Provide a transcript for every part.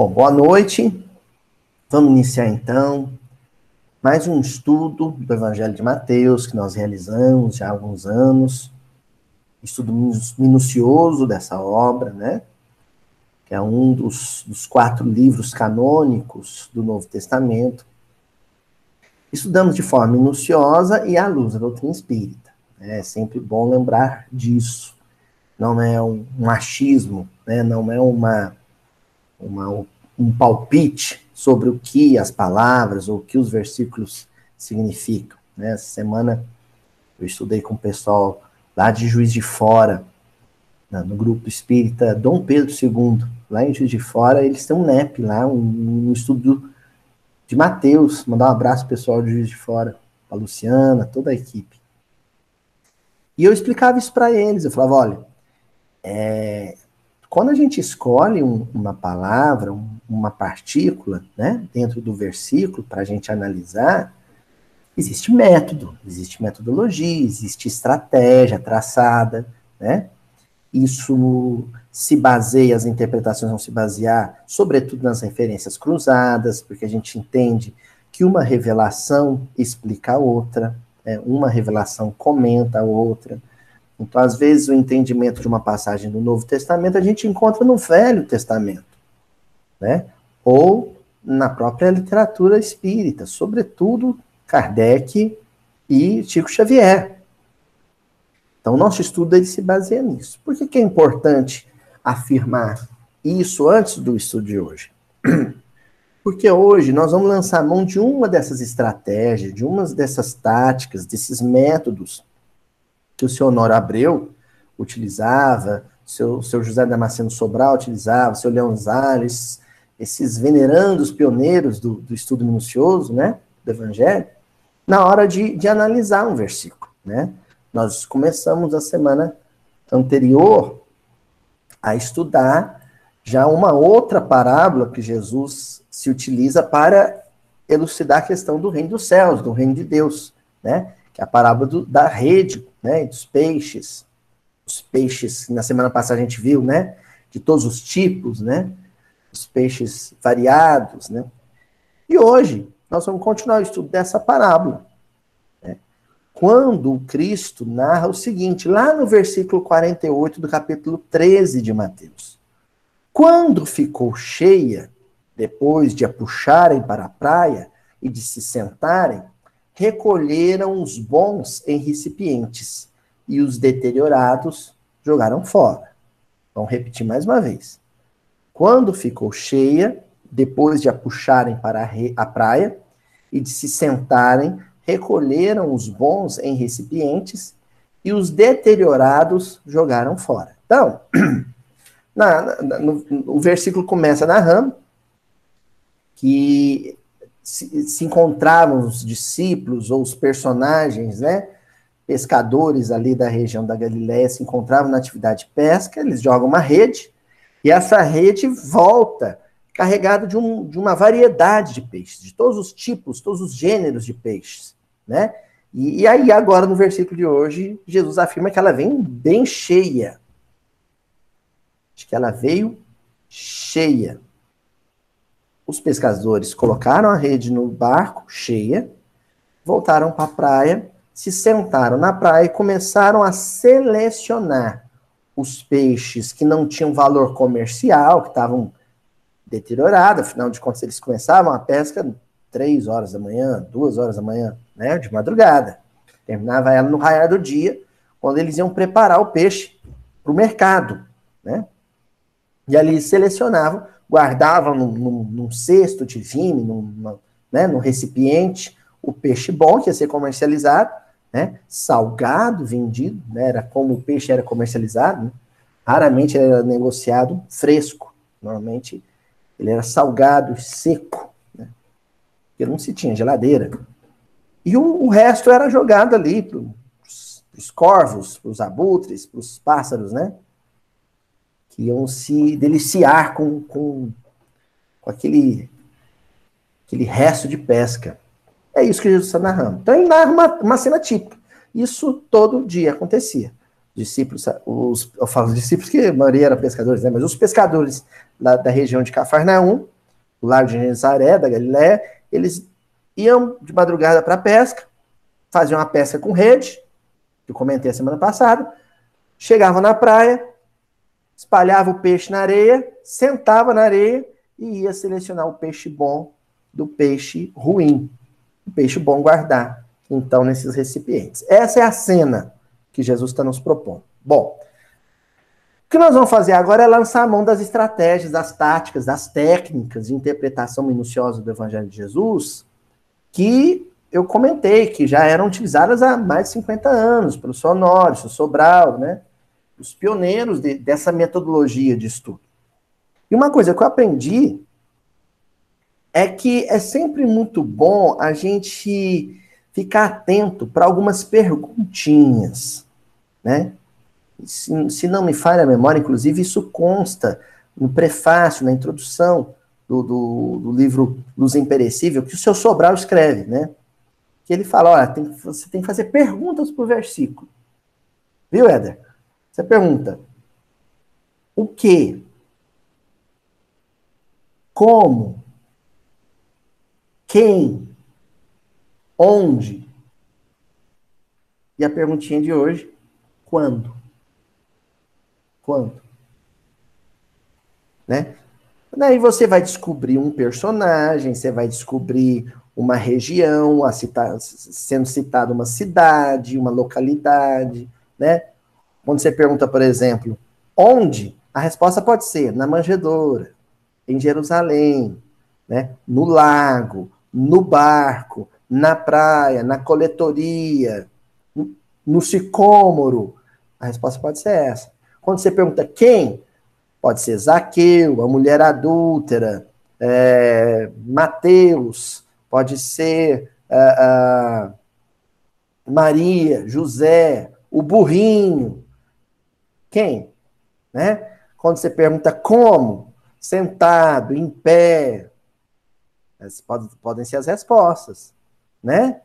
Bom, boa noite. Vamos iniciar então mais um estudo do Evangelho de Mateus que nós realizamos já há alguns anos. Estudo minucioso dessa obra, né? Que é um dos, dos quatro livros canônicos do Novo Testamento. Estudamos de forma minuciosa e à luz da doutrina espírita. É sempre bom lembrar disso. Não é um, um achismo, né? não é uma uma, um palpite sobre o que as palavras ou o que os versículos significam. Né? Essa semana eu estudei com o pessoal lá de Juiz de Fora, no grupo espírita Dom Pedro II, lá em Juiz de Fora, eles têm um NEP lá, um, um estudo de Mateus. Mandar um abraço pessoal de Juiz de Fora, a Luciana, toda a equipe. E eu explicava isso para eles, eu falava, olha, é, quando a gente escolhe um, uma palavra, um, uma partícula, né, dentro do versículo, para a gente analisar, existe método, existe metodologia, existe estratégia traçada, né? Isso se baseia, as interpretações vão se basear, sobretudo nas referências cruzadas, porque a gente entende que uma revelação explica a outra, né? uma revelação comenta a outra. Então, às vezes, o entendimento de uma passagem do Novo Testamento a gente encontra no Velho Testamento, né? Ou na própria literatura espírita, sobretudo Kardec e Chico Xavier. Então, nosso estudo ele se baseia nisso. Por que, que é importante afirmar isso antes do estudo de hoje? Porque hoje nós vamos lançar mão de uma dessas estratégias, de uma dessas táticas, desses métodos que o senhor Honório Abreu utilizava, o seu, seu José Damasceno Sobral utilizava, o seu Leão Zales, esses venerandos pioneiros do, do estudo minucioso, né, do Evangelho, na hora de, de analisar um versículo, né. Nós começamos a semana anterior a estudar já uma outra parábola que Jesus se utiliza para elucidar a questão do reino dos céus, do reino de Deus, né? Que é a parábola do, da rede né, dos peixes, os peixes na semana passada a gente viu, né, de todos os tipos, né, os peixes variados, né. E hoje nós vamos continuar o estudo dessa parábola. Né? Quando Cristo narra o seguinte, lá no versículo 48 do capítulo 13 de Mateus. Quando ficou cheia, depois de a puxarem para a praia e de se sentarem, recolheram os bons em recipientes e os deteriorados jogaram fora. Vamos repetir mais uma vez. Quando ficou cheia, depois de a puxarem para a, praia e de se sentarem, recolheram os bons em recipientes e os deteriorados jogaram fora. Então, na, na, no, o versículo começa narrando que se, se encontravam os discípulos ou os personagens, né? Pescadores ali da região da Galiléia se encontravam na atividade de pesca, eles jogam uma rede e essa rede volta carregada de, um, de uma variedade de peixes, de todos os tipos, todos os gêneros de peixes, né? E, e, aí, agora, no versículo de hoje, Jesus afirma que ela vem bem cheia. De que ela veio cheia. Os pescadores colocaram a rede no barco, cheia, voltaram para a praia, se sentaram na praia e começaram a selecionar os peixes que não tinham valor comercial, que estavam deteriorados, afinal de contas, eles começavam a pesca três horas da manhã, duas horas da manhã, né, de madrugada. Terminava ela no raiar do dia, quando eles iam preparar o peixe para o mercado, né? E ali selecionavam guardavam num, num, num cesto de vime, num, né, num recipiente, o peixe bom que ia ser comercializado, né, salgado, vendido, né, era como o peixe era comercializado, né, raramente era negociado fresco, normalmente ele era salgado, seco, né, porque não se tinha geladeira. E o, o resto era jogado ali para os corvos, para os abutres, para os pássaros, né? que iam se deliciar com, com, com aquele, aquele resto de pesca. É isso que Jesus está narrando. Então ele narra uma, uma cena típica. Isso todo dia acontecia. discípulos, os, eu falo discípulos que a maioria eram pescadores, né? Mas os pescadores da, da região de Cafarnaum, do lago de Genezaré, da Galiléia, eles iam de madrugada para a pesca, faziam uma pesca com rede, que eu comentei a semana passada, chegavam na praia, espalhava o peixe na areia, sentava na areia e ia selecionar o peixe bom do peixe ruim. O peixe bom guardar, então, nesses recipientes. Essa é a cena que Jesus está nos propondo. Bom, o que nós vamos fazer agora é lançar a mão das estratégias, das táticas, das técnicas de interpretação minuciosa do Evangelho de Jesus, que eu comentei, que já eram utilizadas há mais de 50 anos, pelo Sonório, Sobral, né? Os pioneiros de, dessa metodologia de estudo. E uma coisa que eu aprendi é que é sempre muito bom a gente ficar atento para algumas perguntinhas, né? Se, se, não me falha a memória, inclusive, isso consta no prefácio, na introdução do, do, do livro Luz Imperecível, que o seu Sobral escreve, né? Que ele fala, olha, tem, você tem que fazer perguntas por versículo. Viu, Éder? Você pergunta, o que? Como? Quem? Onde? E a perguntinha de hoje, quando? Quando? Né? Daí você vai descobrir um personagem, você vai descobrir uma região, a citar, sendo citada uma cidade, uma localidade, né? Quando você pergunta, por exemplo, onde? A resposta pode ser na manjedoura, em Jerusalém, né? no lago, no barco, na praia, na coletoria, no sicômoro. A resposta pode ser essa. Quando você pergunta quem, Pode ser Zaqueu, a mulher adúltera, é, Mateus, pode ser uh, uh, Maria, José, o burrinho. Quem? Né? Quando você pergunta como, sentado, em pé, essas podem, podem ser as respostas, né?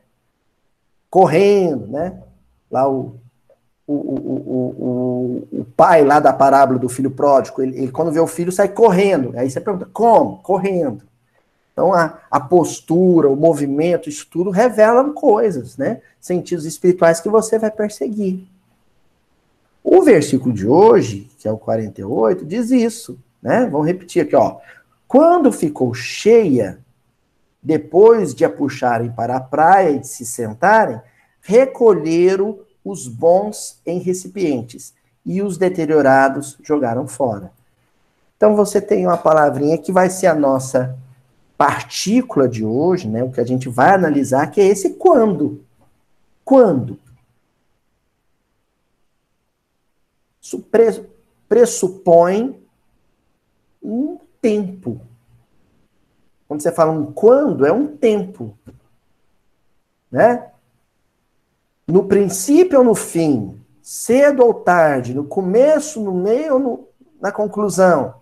Correndo, né? Lá o o, o, o, o, pai lá da parábola do filho pródigo, ele, ele, quando vê o filho sai correndo. Aí você pergunta, como? Correndo. Então a, a postura, o movimento, isso tudo revelam coisas, né? Sentidos espirituais que você vai perseguir. O versículo de hoje, que é o 48, diz isso, né? Vamos repetir aqui, ó. Quando ficou cheia, depois de a puxarem para a praia e de se sentarem, recolheram os bons em recipientes e os deteriorados jogaram fora. Então você tem uma palavrinha que vai ser a nossa partícula de hoje, né? O que a gente vai analisar que é esse quando. Quando? Isso pressupõe um tempo. Quando você fala um quando, é um tempo. Né? no princípio ou no fim, cedo ou tarde, no começo, no meio ou no, na conclusão?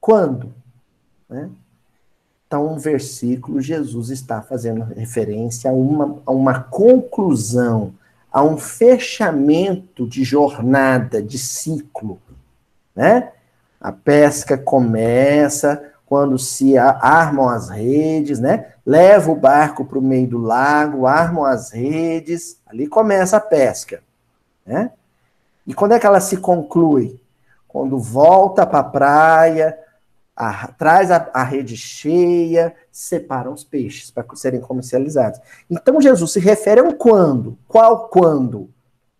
Quando? Né? Então, um versículo, Jesus está fazendo referência a uma, a uma conclusão, a um fechamento de jornada, de ciclo. Né? A pesca começa, quando se armam as redes, né? Leva o barco para o meio do lago, armam as redes, ali começa a pesca, né? E quando é que ela se conclui? Quando volta para a praia, traz a, a, rede cheia, separam os peixes para serem comercializados. Então Jesus se refere a um quando. Qual quando?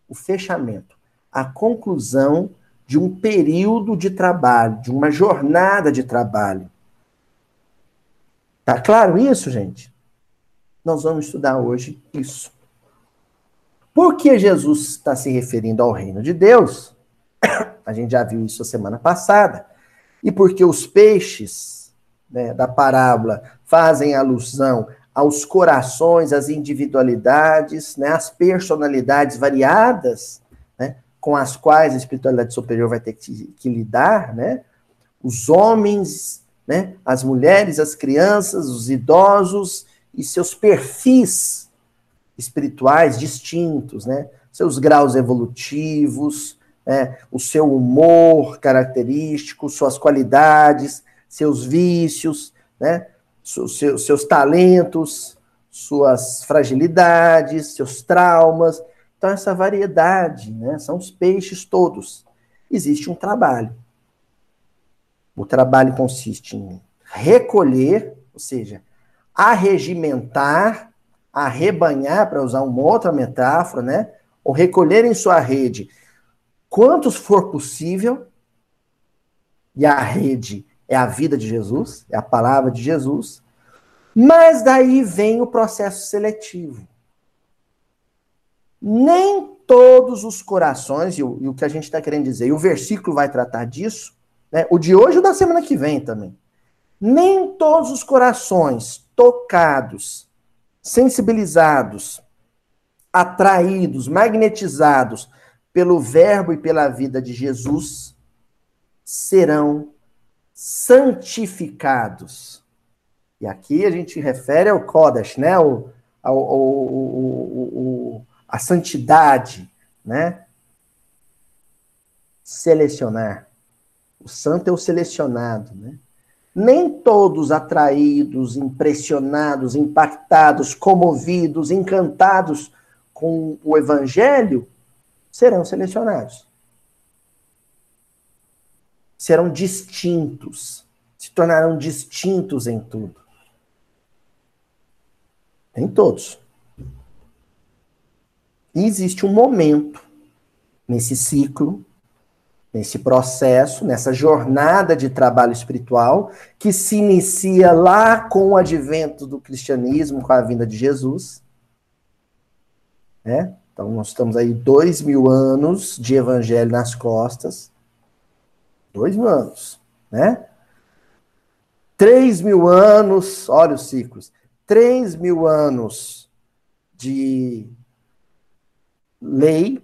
O fechamento, a conclusão de um período de trabalho, de uma jornada de trabalho. Tá claro isso, gente? Nós vamos estudar hoje isso. Por que Jesus está se referindo ao reino de Deus? A gente já viu isso a semana passada. E porque os peixes né, da parábola fazem alusão aos corações, às individualidades, né, às personalidades variadas, né, com as quais a espiritualidade superior vai ter que, que lidar, né? Os homens né? As mulheres, as crianças, os idosos e seus perfis espirituais distintos, né? seus graus evolutivos, é, o seu humor característico, suas qualidades, seus vícios, né, seus, seus talentos, suas fragilidades, seus traumas. Então, essa variedade, né, são os peixes todos. Existe um trabalho. O trabalho consiste em recolher, ou seja, arregimentar, arrebanhar, para usar uma outra metáfora, né? Ou recolher em sua rede quantos for possível, e a rede é a vida de Jesus, é a palavra de Jesus, mas daí vem o processo seletivo. Nem todos os corações, e o, e o que a gente está querendo dizer, e o versículo vai tratar disso, né? o de hoje e o da semana que vem também. Nem todos os corações tocados, sensibilizados, atraídos, magnetizados pelo Verbo e pela vida de Jesus serão santificados. E aqui a gente refere ao Kodesh, né? O, ao, ao, ao, a santidade, né? Selecionar. O santo é o selecionado, né? Nem todos atraídos, impressionados, impactados, comovidos, encantados com o evangelho serão selecionados. Serão distintos, se tornarão distintos em tudo. Nem todos. E existe um momento nesse ciclo, nesse processo, nessa jornada de trabalho espiritual, que se inicia lá com o advento do cristianismo, com a vinda de Jesus. Né? Então, nós estamos aí dois mil anos de evangelho nas costas. Dois mil anos, né? Três mil anos, olha os ciclos. Três mil anos de lei,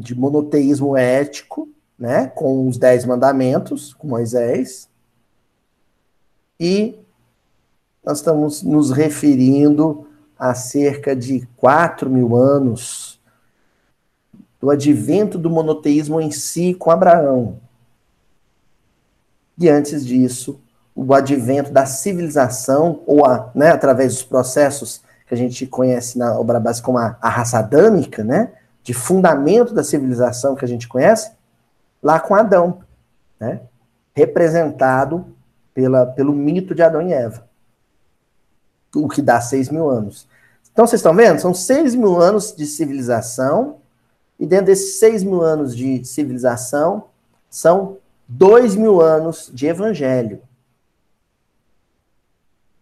de monoteísmo ético, né? Com os dez mandamentos, com Moisés. E nós estamos nos referindo a cerca de quatro mil anos do advento do monoteísmo em si com Abraão. E antes disso, o advento da civilização, ou a, né, através dos processos que a gente conhece na obra básica como a, a raça adâmica, né, de fundamento da civilização que a gente conhece, lá com Adão, né, representado pela, pelo mito de Adão e Eva, o que dá seis mil anos. Então, vocês estão vendo? São seis mil anos de civilização e dentro desses seis mil anos de civilização, são dois mil anos de evangelho.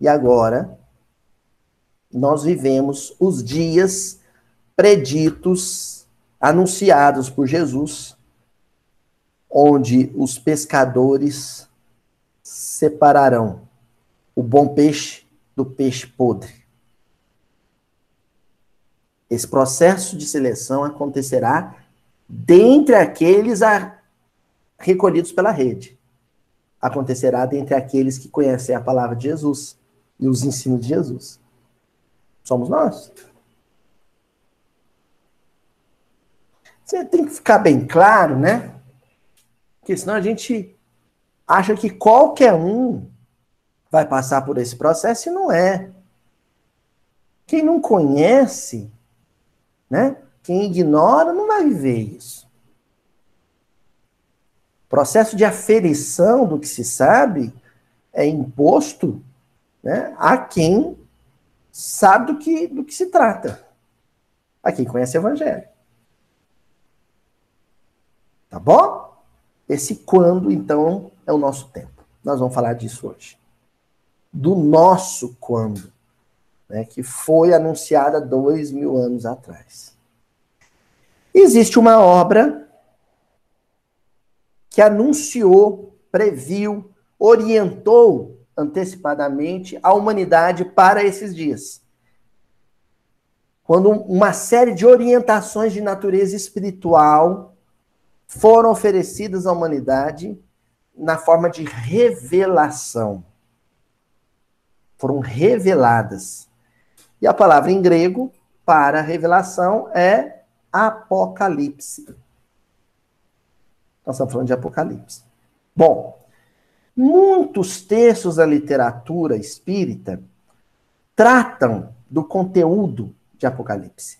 E agora, nós vivemos os dias preditos, anunciados por Jesus, onde os pescadores separarão o bom peixe do peixe podre. Esse processo de seleção acontecerá dentre aqueles a, recolhidos pela rede. Acontecerá dentre aqueles que conhecem a palavra de Jesus e os ensinos de Jesus. Somos nós. Você tem que ficar bem claro, né? Porque senão a gente acha que qualquer um vai passar por esse processo e não é. Quem não conhece né? Quem ignora não vai viver isso. O processo de aferição do que se sabe é imposto né, a quem sabe do que, do que se trata. A quem conhece o Evangelho. Tá bom? Esse quando, então, é o nosso tempo. Nós vamos falar disso hoje. Do nosso quando né, que foi anunciada dois mil anos atrás. Existe uma obra que anunciou, previu, orientou antecipadamente a humanidade para esses dias. Quando uma série de orientações de natureza espiritual foram oferecidas à humanidade na forma de revelação. Foram reveladas. E a palavra em grego para revelação é Apocalipse. Nós estamos falando de Apocalipse. Bom, muitos textos da literatura espírita tratam do conteúdo de Apocalipse.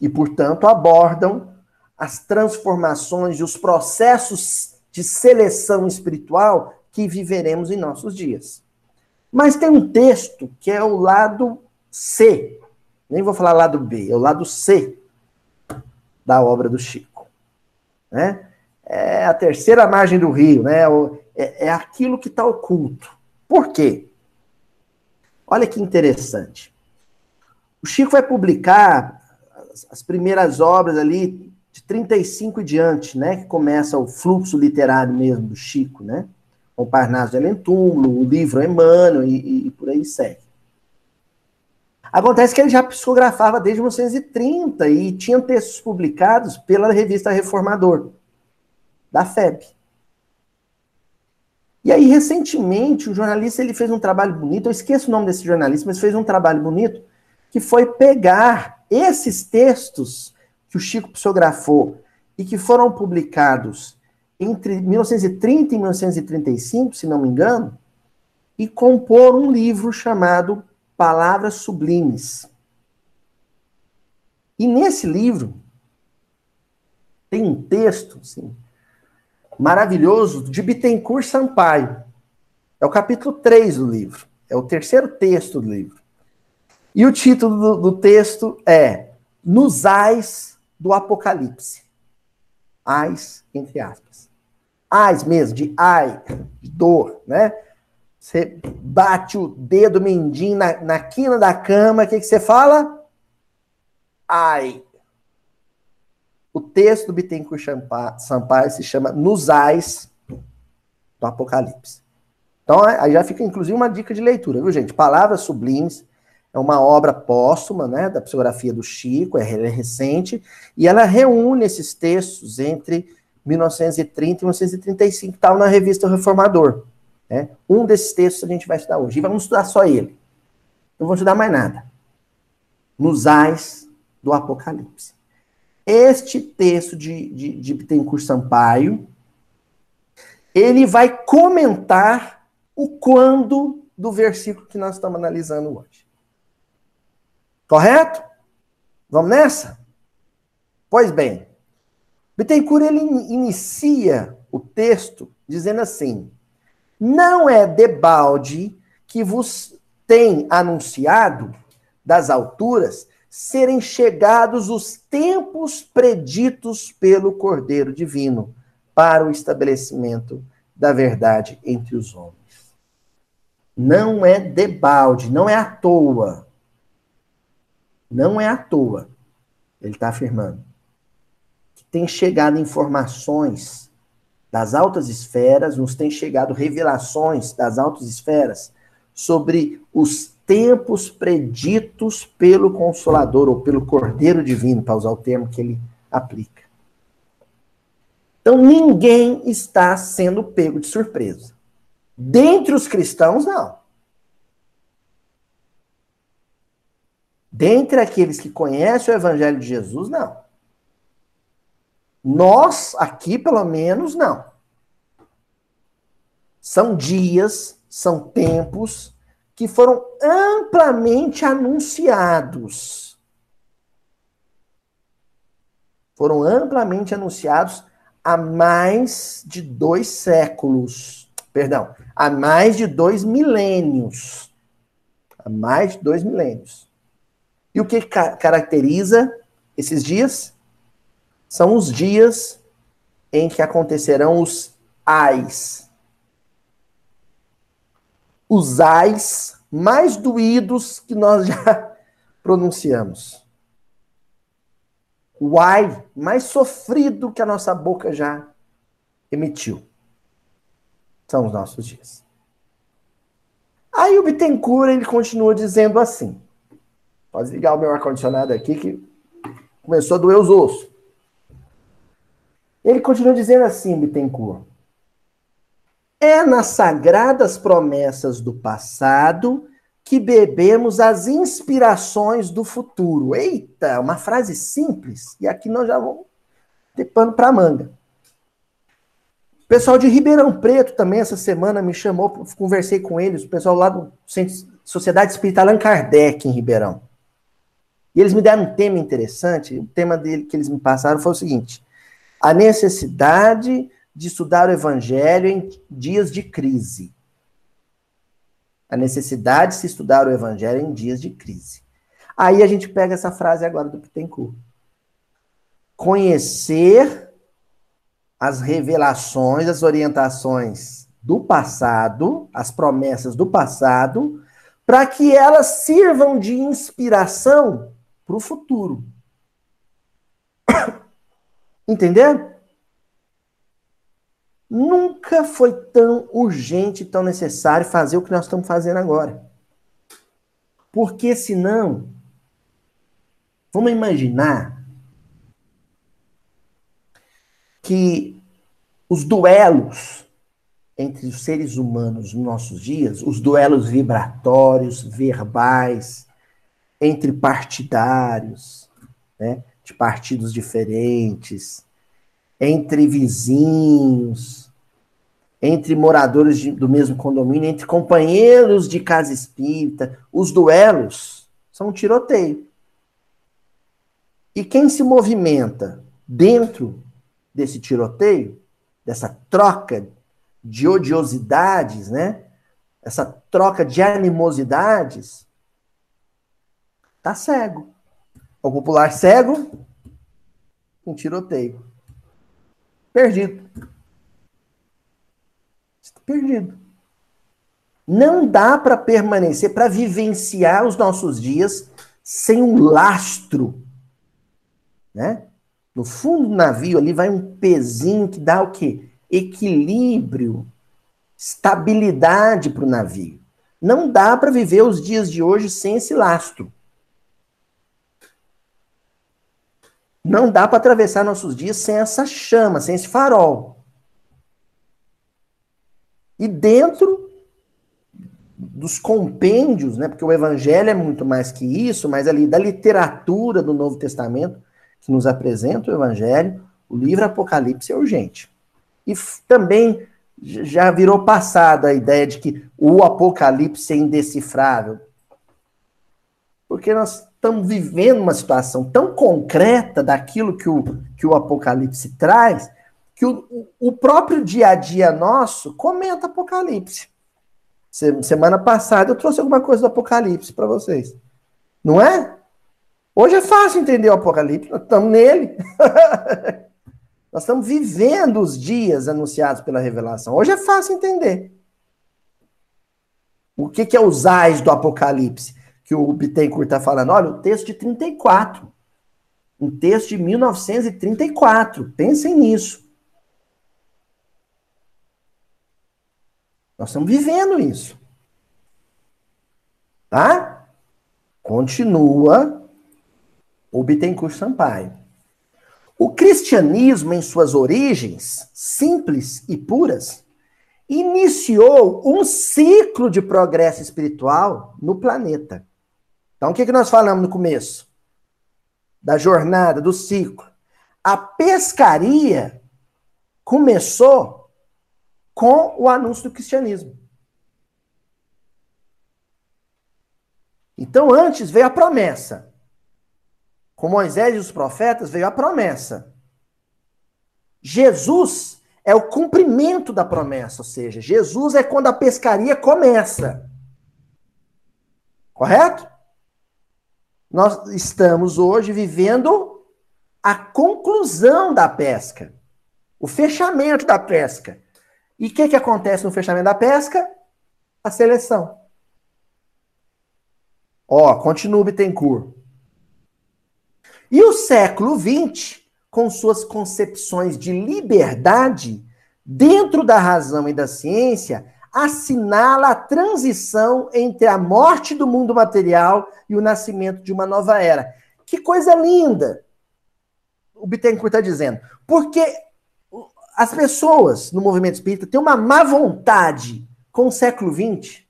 E, portanto, abordam as transformações e os processos de seleção espiritual que viveremos em nossos dias. Mas tem um texto que é o lado C, nem vou falar lado B, é o lado C da obra do Chico. Né? É a terceira margem do rio, né? é, é aquilo que está oculto. Por quê? Olha que interessante. O Chico vai publicar as primeiras obras ali de 35 e diante, né? Que começa o fluxo literário mesmo do Chico, né? O Parnaso de Alentúmulo, o livro Emmanuel e, e, por aí segue. Acontece que ele já psicografava desde 1930 e tinha textos publicados pela revista Reformador, da FEB. E aí, recentemente, o jornalista ele fez um trabalho bonito, eu esqueço o nome desse jornalista, mas fez um trabalho bonito, que foi pegar esses textos que o Chico psicografou e que foram publicados entre 1930 e 1935, se não me engano, e compor um livro chamado Palavras Sublimes. E nesse livro tem um texto, assim, maravilhoso de Bittencourt Sampaio. É o capítulo 3 do livro. É o terceiro texto do livro. E o título do, do texto é Nos Ais do Apocalipse. Ais, entre aspas. Ais mesmo, de ai, de dor, né? Você bate o dedo mindinho na, na quina da cama, o que, que você fala? Ai. O texto do Bittencourt Sampaio se chama Nos Ais do Apocalipse. Então, aí já fica inclusive uma dica de leitura, viu, gente? Palavras Sublimes é uma obra póstuma, né, da psicografia do Chico, é, é recente, e ela reúne esses textos entre 1930 e 1935, tal na revista Reformador. Né? Um desses textos a gente vai estudar hoje. E vamos estudar só ele. Não vou estudar mais nada. Nos ais do Apocalipse. Este texto de, de, de Bittencourt Sampaio, ele vai comentar o quando do versículo que nós estamos analisando hoje. Correto? Vamos nessa? Pois bem, Bittencourt ele inicia o texto dizendo assim: Não é debalde que vos tem anunciado das alturas serem chegados os tempos preditos pelo Cordeiro Divino para o estabelecimento da verdade entre os homens. Não é debalde, não é à toa. Não é à toa. Ele está afirmando que tem chegado informações das altas esferas, nos tem chegado revelações das altas esferas sobre os tempos preditos pelo Consolador, ou pelo Cordeiro Divino, para usar o termo que ele aplica. Então, ninguém está sendo pego de surpresa. Dentre os cristãos, não. Dentre aqueles que conhecem o Evangelho de Jesus, não. Nós, aqui, pelo menos, não. São dias, são tempos que foram amplamente anunciados. Foram amplamente anunciados há mais de dois séculos. Perdão, há mais de dois milênios. Há mais de dois milênios. E o que ca caracteriza esses dias? São os dias em que acontecerão os ais, os ais mais doídos que nós já pronunciamos. O ai mais sofrido que a nossa boca já emitiu. São os nossos dias. Aí o Bittencourt, ele continua dizendo assim. Pode ligar o meu ar-condicionado aqui que começou a doer os ossos. Ele continua dizendo assim, Bittencourt. É nas sagradas promessas do passado que bebemos as inspirações do futuro. Eita, uma frase simples. E aqui nós já vamos ter pano para manga. O pessoal de Ribeirão Preto também essa semana me chamou, conversei com eles, o pessoal lá do Sociedade Espírita Allan Kardec em Ribeirão. E eles me deram um tema interessante. O tema dele que eles me passaram foi o seguinte: a necessidade de estudar o evangelho em dias de crise. A necessidade de se estudar o evangelho em dias de crise. Aí a gente pega essa frase agora do Pittencourt. Conhecer as revelações, as orientações do passado, as promessas do passado, para que elas sirvam de inspiração para o futuro. Entender? Nunca foi tão urgente, tão necessário fazer o que nós estamos fazendo agora. Porque senão, vamos imaginar que os duelos entre os seres humanos nos nossos dias, os duelos vibratórios, verbais, entre partidários, né, de partidos diferentes, entre vizinhos, entre moradores de, do mesmo condomínio, entre companheiros de casa espírita. Os duelos são um tiroteio. E quem se movimenta dentro desse tiroteio, dessa troca de odiosidades, né? Essa troca de animosidades, tá cego. O popular cego, um tiroteio. Perdido. Está perdido. Não dá para permanecer, para vivenciar os nossos dias sem um lastro, né? No fundo do navio ali vai um pezinho que dá o quê? Equilíbrio, estabilidade para o navio. Não dá para viver os dias de hoje sem esse lastro. Não dá para atravessar nossos dias sem essa chama, sem esse farol. E dentro dos compêndios, né, porque o evangelho é muito mais que isso, mas ali da literatura do Novo Testamento que nos apresenta o evangelho, o livro Apocalipse é urgente. E também já virou passada a ideia de que o Apocalipse é indecifrável. Porque nós estamos vivendo uma situação tão concreta daquilo que o, que o Apocalipse traz, que o, o próprio dia a dia nosso comenta Apocalipse. Semana passada eu trouxe alguma coisa do Apocalipse para vocês. Não é? Hoje é fácil entender o Apocalipse, nós estamos nele. nós estamos vivendo os dias anunciados pela revelação. Hoje é fácil entender. O que, que é os ais do Apocalipse? Que o Bittencourt está falando. Olha, o texto de 34. Um texto de 1934. Pensem nisso. Nós estamos vivendo isso. Tá? Continua o Bittencourt Sampaio. O cristianismo, em suas origens simples e puras, iniciou um ciclo de progresso espiritual no planeta. Então, o que, que nós falamos no começo? Da jornada, do ciclo. A pescaria começou com o anúncio do cristianismo. Então, antes veio a promessa. Com Moisés e os profetas veio a promessa. Jesus é o cumprimento da promessa, ou seja, Jesus é quando a pescaria começa. Correto? Nós estamos hoje vivendo a conclusão da pesca, o fechamento da pesca. E o que, que acontece no fechamento da pesca? A seleção. Ó, continua o Bittencourt. E o século XX, com suas concepções de liberdade, dentro da razão e da ciência, assinala a transição entre a morte do mundo material e o nascimento de uma nova era. Que coisa linda! O Bittencourt está dizendo. Porque as pessoas no movimento espírita têm uma má vontade com o século XX.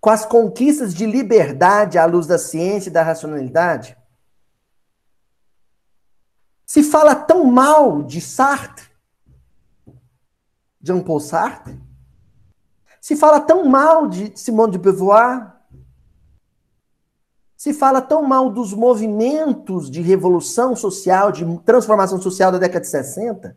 com as conquistas de liberdade à luz da ciência e da racionalidade? Se fala tão mal de Sartre, Jean-Paul Sartre, se fala tão mal de Simone de Beauvoir, se fala tão mal dos movimentos de revolução social, de transformação social da década de 60,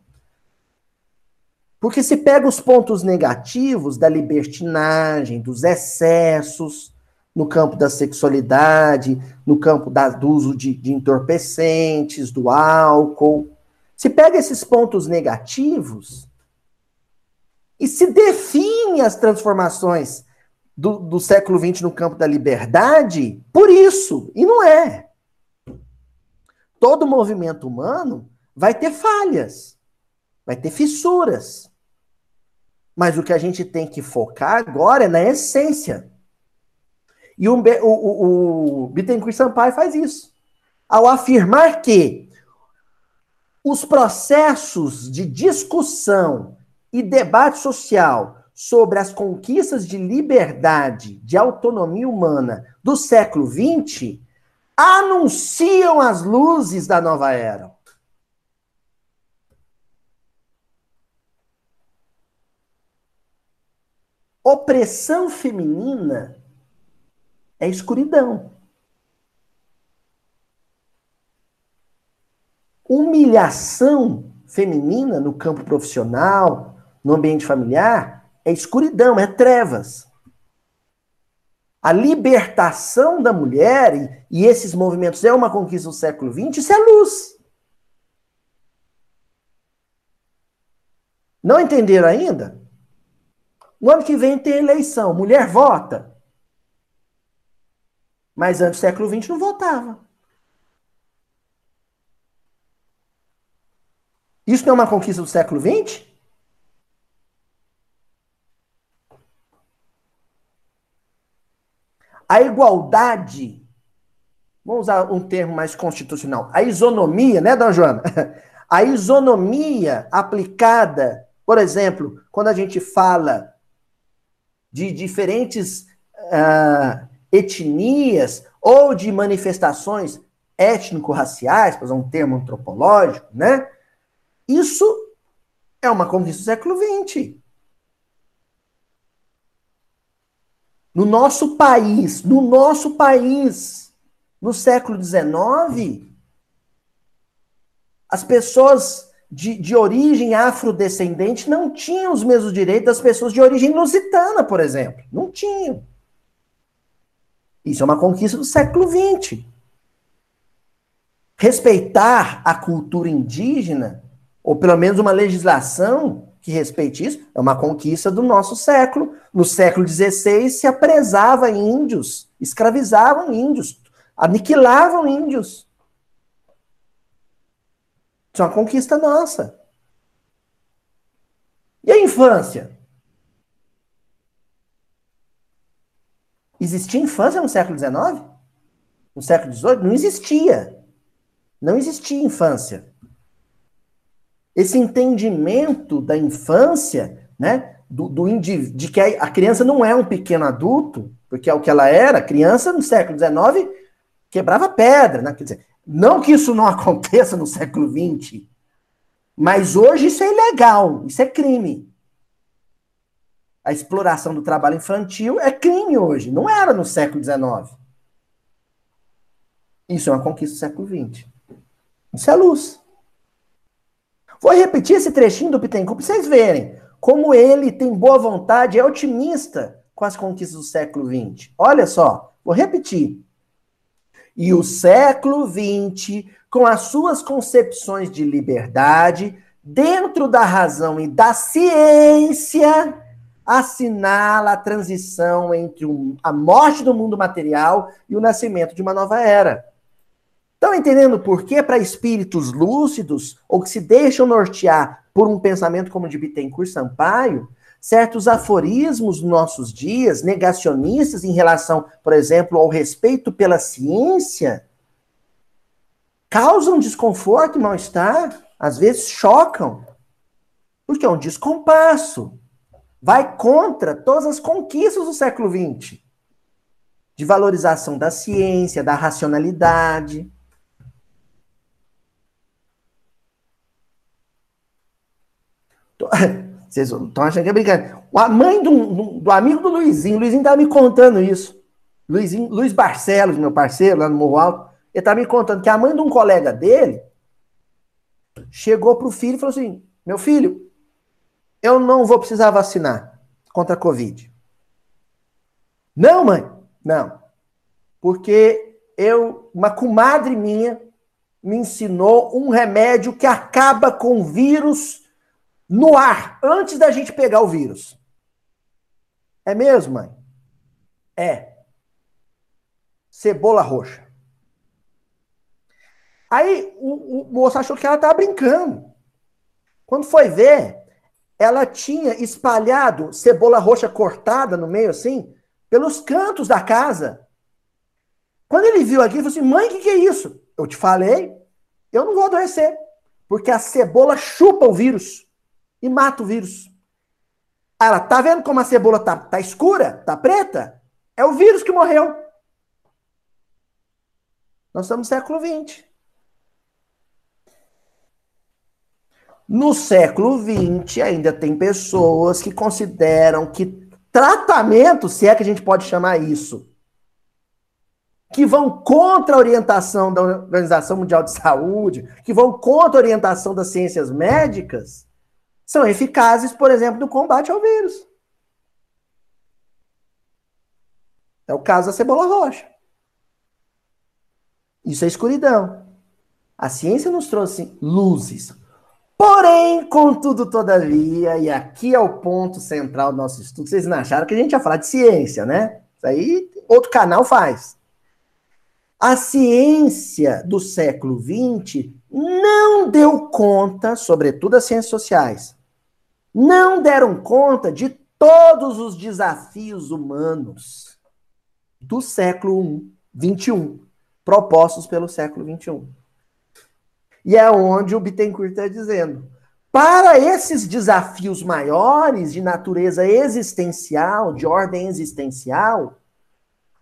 porque se pega os pontos negativos da libertinagem, dos excessos no campo da sexualidade, no campo da, do uso de, de entorpecentes, do álcool, se pega esses pontos negativos e se define as transformações do, do século XX no campo da liberdade por isso. E não é. Todo movimento humano vai ter falhas, vai ter fissuras. Mas o que a gente tem que focar agora é na essência. E o, o, o, Bittencourt Sampaio faz isso. Ao afirmar que os processos de discussão e debate social sobre as conquistas de liberdade, de autonomia humana do século XX, anunciam as luzes da nova era. Opressão feminina é escuridão. Humilhação feminina no campo profissional, no ambiente familiar, é escuridão, é trevas. A libertação da mulher e, e esses movimentos é uma conquista do século XX, isso é luz. Não entenderam ainda? No ano que vem tem eleição, mulher vota. Mas antes do século XX não votava. Isso não é uma conquista do século XX? A igualdade, vamos usar um termo mais constitucional, a isonomia, né, dona Joana? A isonomia aplicada, por exemplo, quando a gente fala de diferentes uh, etnias ou de manifestações étnico-raciais, para usar um termo antropológico, né? Isso é uma conquista do século XX. No nosso país, no nosso país, no século XIX, as pessoas de, de origem afrodescendente não tinham os mesmos direitos das pessoas de origem lusitana, por exemplo. Não tinham. Isso é uma conquista do século XX. Respeitar a cultura indígena, ou pelo menos uma legislação que respeite isso, é uma conquista do nosso século. No século XVI se apresava índios, escravizavam índios, aniquilavam índios. Isso é uma conquista nossa. E a infância? Existia infância no século XIX? No século XVIII? Não existia. Não existia infância esse entendimento da infância, né? Do, do de que a criança não é um pequeno adulto, porque é o que ela era, criança no século XIX quebrava pedra, né? Quer dizer, não que isso não aconteça no século XX, mas hoje isso é ilegal, isso é crime. A exploração do trabalho infantil é crime hoje, não era no século XIX. Isso é uma conquista do século XX. Isso é luz. Vou repetir esse trechinho do Pittencourt para vocês verem como ele tem boa vontade, é otimista com as conquistas do século XX. Olha só, vou repetir. E o século XX, com as suas concepções de liberdade, dentro da razão e da ciência, assinala a transição entre a morte do mundo material e o nascimento de uma nova era. Estão entendendo por que para espíritos lúcidos ou que se deixam nortear por um pensamento como o de Bittencourt Sampaio, certos aforismos nos nossos dias, negacionistas em relação, por exemplo, ao respeito pela ciência, causam desconforto e mal-estar, às vezes chocam, porque é um descompasso. Vai contra todas as conquistas do século XX. de valorização da ciência, da racionalidade. Vocês estão achando que é brincadeira. A mãe do, do amigo do Luizinho, o Luizinho estava me contando isso. Luizinho, Luiz Barcelos, meu parceiro, lá no Morro Alto, ele estava me contando que a mãe de um colega dele chegou para o filho e falou assim: Meu filho, eu não vou precisar vacinar contra a Covid. Não, mãe, não. Porque eu, uma comadre minha, me ensinou um remédio que acaba com vírus no ar, antes da gente pegar o vírus. É mesmo, mãe? É. Cebola roxa. Aí o, o moço achou que ela estava brincando. Quando foi ver, ela tinha espalhado cebola roxa cortada no meio, assim, pelos cantos da casa. Quando ele viu aquilo, ele falou assim: mãe, o que, que é isso? Eu te falei, eu não vou adoecer. Porque a cebola chupa o vírus e mata o vírus. Ela, tá vendo como a cebola tá, tá escura? Tá preta? É o vírus que morreu. Nós estamos no século XX. No século XX, ainda tem pessoas que consideram que tratamento, se é que a gente pode chamar isso, que vão contra a orientação da Organização Mundial de Saúde, que vão contra a orientação das ciências médicas, são eficazes, por exemplo, no combate ao vírus. É o caso da cebola roxa. Isso é escuridão. A ciência nos trouxe luzes. Porém, contudo, todavia, e aqui é o ponto central do nosso estudo, vocês não acharam que a gente ia falar de ciência, né? Isso aí outro canal faz. A ciência do século XX não deu conta, sobretudo as ciências sociais, não deram conta de todos os desafios humanos do século XXI, propostos pelo século XXI. E é onde o Bittencourt está dizendo. Para esses desafios maiores de natureza existencial, de ordem existencial,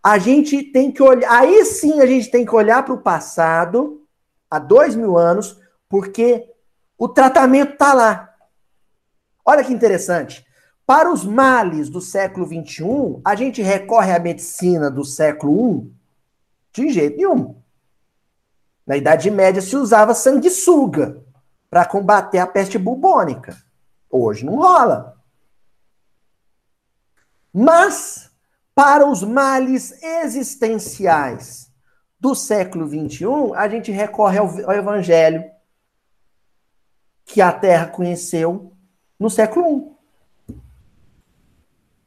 a gente tem que olhar. Aí sim a gente tem que olhar para o passado, há dois mil anos, porque o tratamento está lá. Olha que interessante. Para os males do século XXI, a gente recorre à medicina do século I? De jeito nenhum. Na Idade Média se usava sanguessuga para combater a peste bubônica. Hoje não rola. Mas, para os males existenciais do século XXI, a gente recorre ao, ao Evangelho que a Terra conheceu no século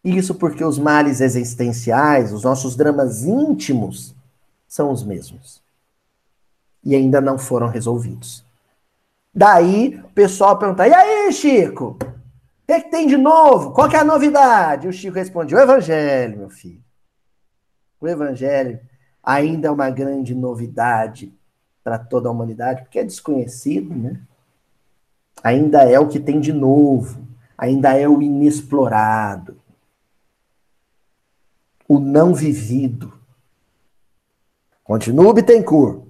I. Isso porque os males existenciais, os nossos dramas íntimos, são os mesmos e ainda não foram resolvidos. Daí o pessoal pergunta: e aí, Chico? O que, que, tem de novo? Qual é a novidade? O Chico responde: o Evangelho, meu filho. O Evangelho ainda é uma grande novidade para toda a humanidade, porque é desconhecido, né? Ainda é o que tem de novo, ainda é o inexplorado, o não vivido. Continua, Bittencourt.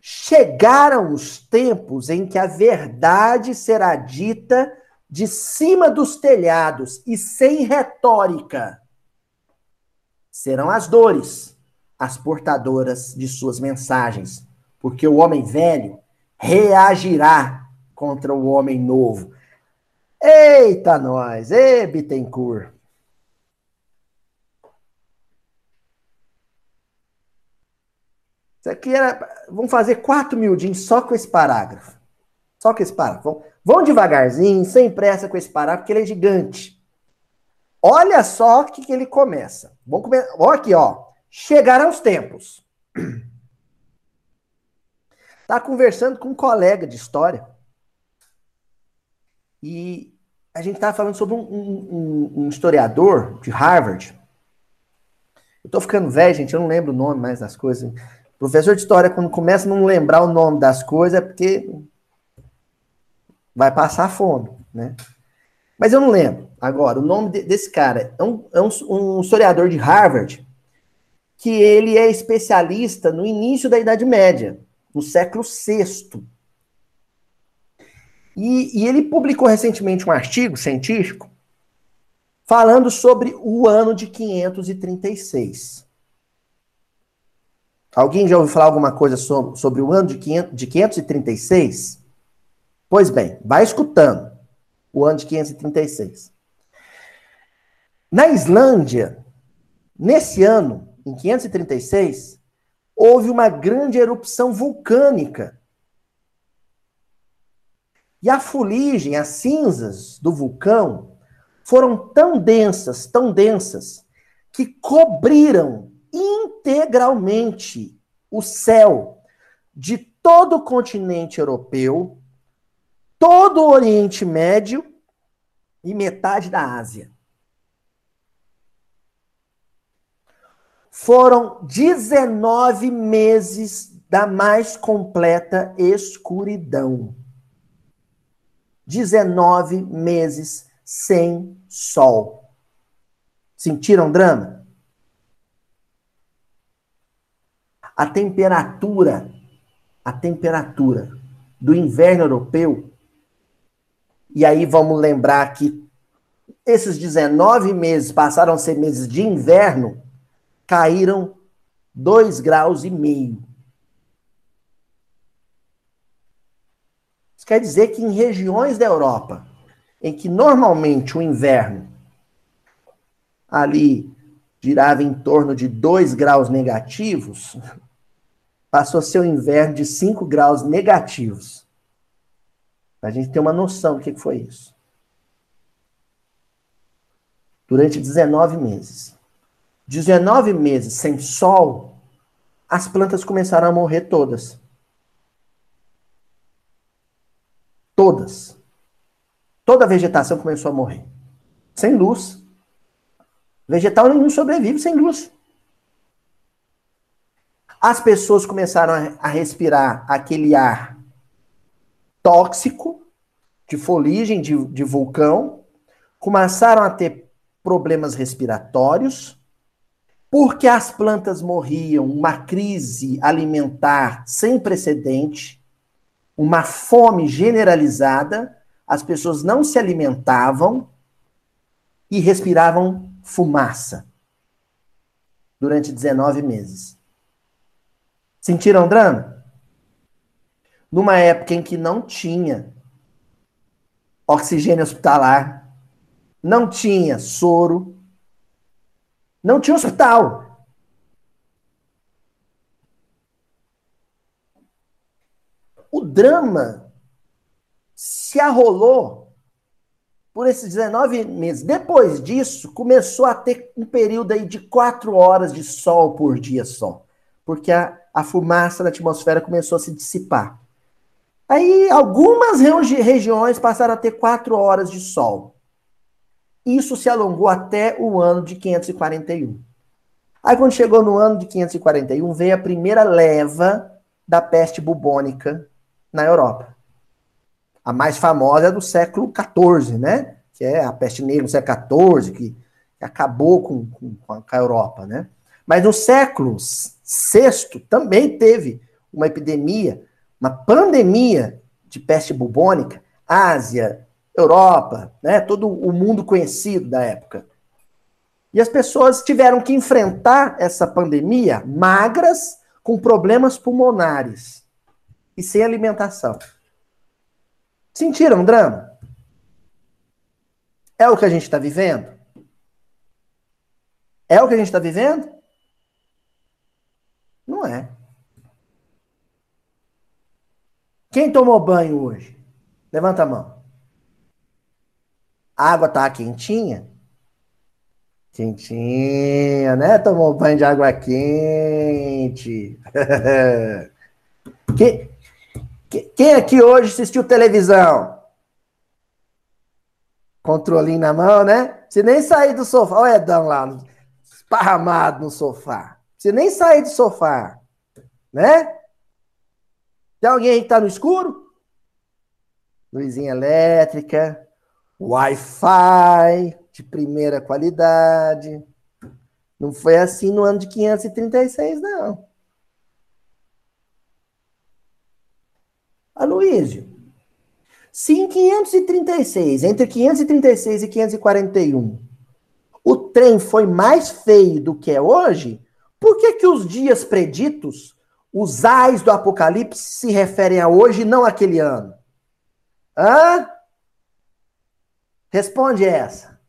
Chegaram os tempos em que a verdade será dita de cima dos telhados e sem retórica. Serão as dores as portadoras de suas mensagens, porque o homem velho reagirá contra o homem novo. Eita, nós! Ê, Bittencourt! Isso aqui era. Vamos fazer quatro miudinhos só com esse parágrafo. Só com esse parágrafo. Vão, devagarzinho, sem pressa com esse parágrafo, porque ele é gigante. Olha só o que, que ele começa. Vamos aqui, ó. Chegarão os tempos. Tá conversando com um colega de história. E a gente estava falando sobre um, um, um, historiador de Harvard. Eu tô ficando velho, gente, eu não lembro o nome mais das coisas. Professor de história, quando começa a não lembrar o nome das coisas, é porque vai passar fome, né? Mas eu não lembro. Agora, o nome de, desse cara é, um, é um, um, historiador de Harvard que ele é especialista no início da Idade Média, no século VI. E, e ele publicou recentemente um artigo científico falando sobre o ano de 536. Alguém já ouviu falar alguma coisa sobre, sobre o ano de, 500, de 536? Pois bem, vai escutando o ano de 536. Na Islândia, nesse ano, em 536, houve uma grande erupção vulcânica. E a fuligem, as cinzas do vulcão, foram tão densas, tão densas, que cobriram integralmente o céu de todo o continente europeu, todo o Oriente Médio e metade da Ásia. Foram 19 meses da mais completa escuridão. 19 meses sem sol. Sentiram drama? A temperatura, a temperatura do inverno europeu, e aí vamos lembrar que esses 19 meses passaram a ser meses de inverno, caíram 2 graus e meio. Isso quer dizer que em regiões da Europa, em que normalmente o inverno ali girava em torno de 2 graus negativos, passou a ser um inverno de 5 graus negativos. Para a gente ter uma noção do que foi isso. Durante 19 meses. 19 meses sem sol, as plantas começaram a morrer todas. Todas. Toda a vegetação começou a morrer. Sem luz. Vegetal nenhum sobrevive sem luz as pessoas começaram a, respirar aquele ar tóxico, de foligem, de, de vulcão, começaram a ter problemas respiratórios, porque as plantas morriam, uma crise alimentar sem precedente, uma fome generalizada, as pessoas não se alimentavam e respiravam fumaça durante 19 meses. Sentiram drama? Numa época em que não tinha oxigênio hospitalar, não tinha soro, não tinha hospital. O drama se arrolou por esses 19 meses. Depois disso, começou a ter um período aí de quatro horas de sol por dia só. Porque a, a fumaça da atmosfera começou a se dissipar. Aí algumas regi regiões passaram a ter quatro horas de sol. Isso se alongou até o ano de 541. Aí quando chegou no ano de 541, veio a primeira leva da peste bubônica na Europa. A mais famosa é do século XIV, né? Que é a peste negra do século XIV, que acabou com, com, com a Europa, né? Mas no século VI também teve uma epidemia, uma pandemia de peste bubônica, Ásia, Europa, né, todo o mundo conhecido da época. E as pessoas tiveram que enfrentar essa pandemia magras, com problemas pulmonares e sem alimentação. Sentiram drama? É o que a gente está vivendo? É o que a gente está vivendo? Não é. Quem tomou banho hoje? Levanta a mão. A água tá quentinha? Quentinha, né? Tomou banho de água quente. quem, quem aqui hoje assistiu televisão? Controlinho na mão, né? Se nem sair do sofá. Olha o Edão lá, esparramado no sofá. Você nem sair do sofá, né? Tem alguém que tá no escuro? Luzinha elétrica, Wi-Fi de primeira qualidade, Não foi assim no ano de 536, não. Aloísio, se em 536, entre 536 e 541, o trem foi mais feio do que é hoje, por que que os dias preditos, os ais do Apocalipse, se referem a hoje e não àquele ano? Hã? Responde essa.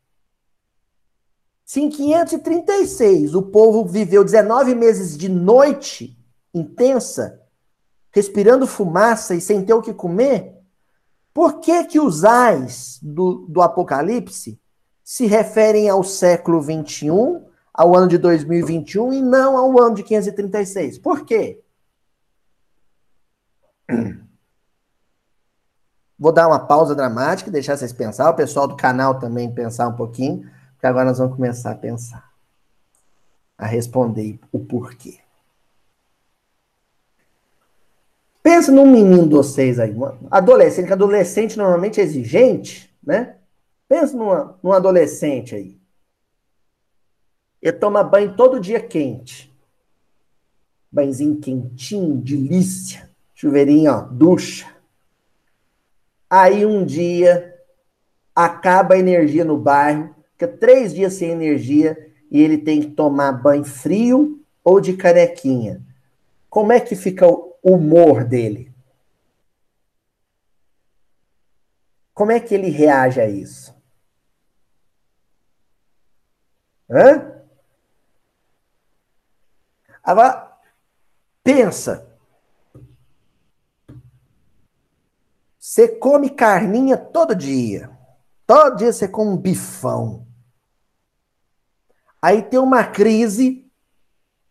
Se em 536 o povo viveu 19 meses de noite intensa, respirando fumaça e sem ter o que comer, por que que os ais do, do Apocalipse se referem ao século 21, ao ano de 2021 e não ao ano de 536? Por quê? Vou dar uma pausa dramática, deixar vocês pensar, o pessoal do canal também pensar um pouquinho, porque agora nós vamos começar a pensar, a responder o porquê. Pensa num menino de vocês aí, adolescente, que adolescente normalmente é exigente, né? Pensa numa, num adolescente aí. Ele toma banho todo dia quente. Banhozinho quentinho, delícia. Chuveirinho, ó, ducha. Aí um dia acaba a energia no bairro, fica três dias sem energia e ele tem que tomar banho frio ou de carequinha. Como é que fica o humor dele? Como é que ele reage a isso? Hã? Agora, pensa. Você come carninha todo dia. Todo dia você come um bifão. Aí tem uma crise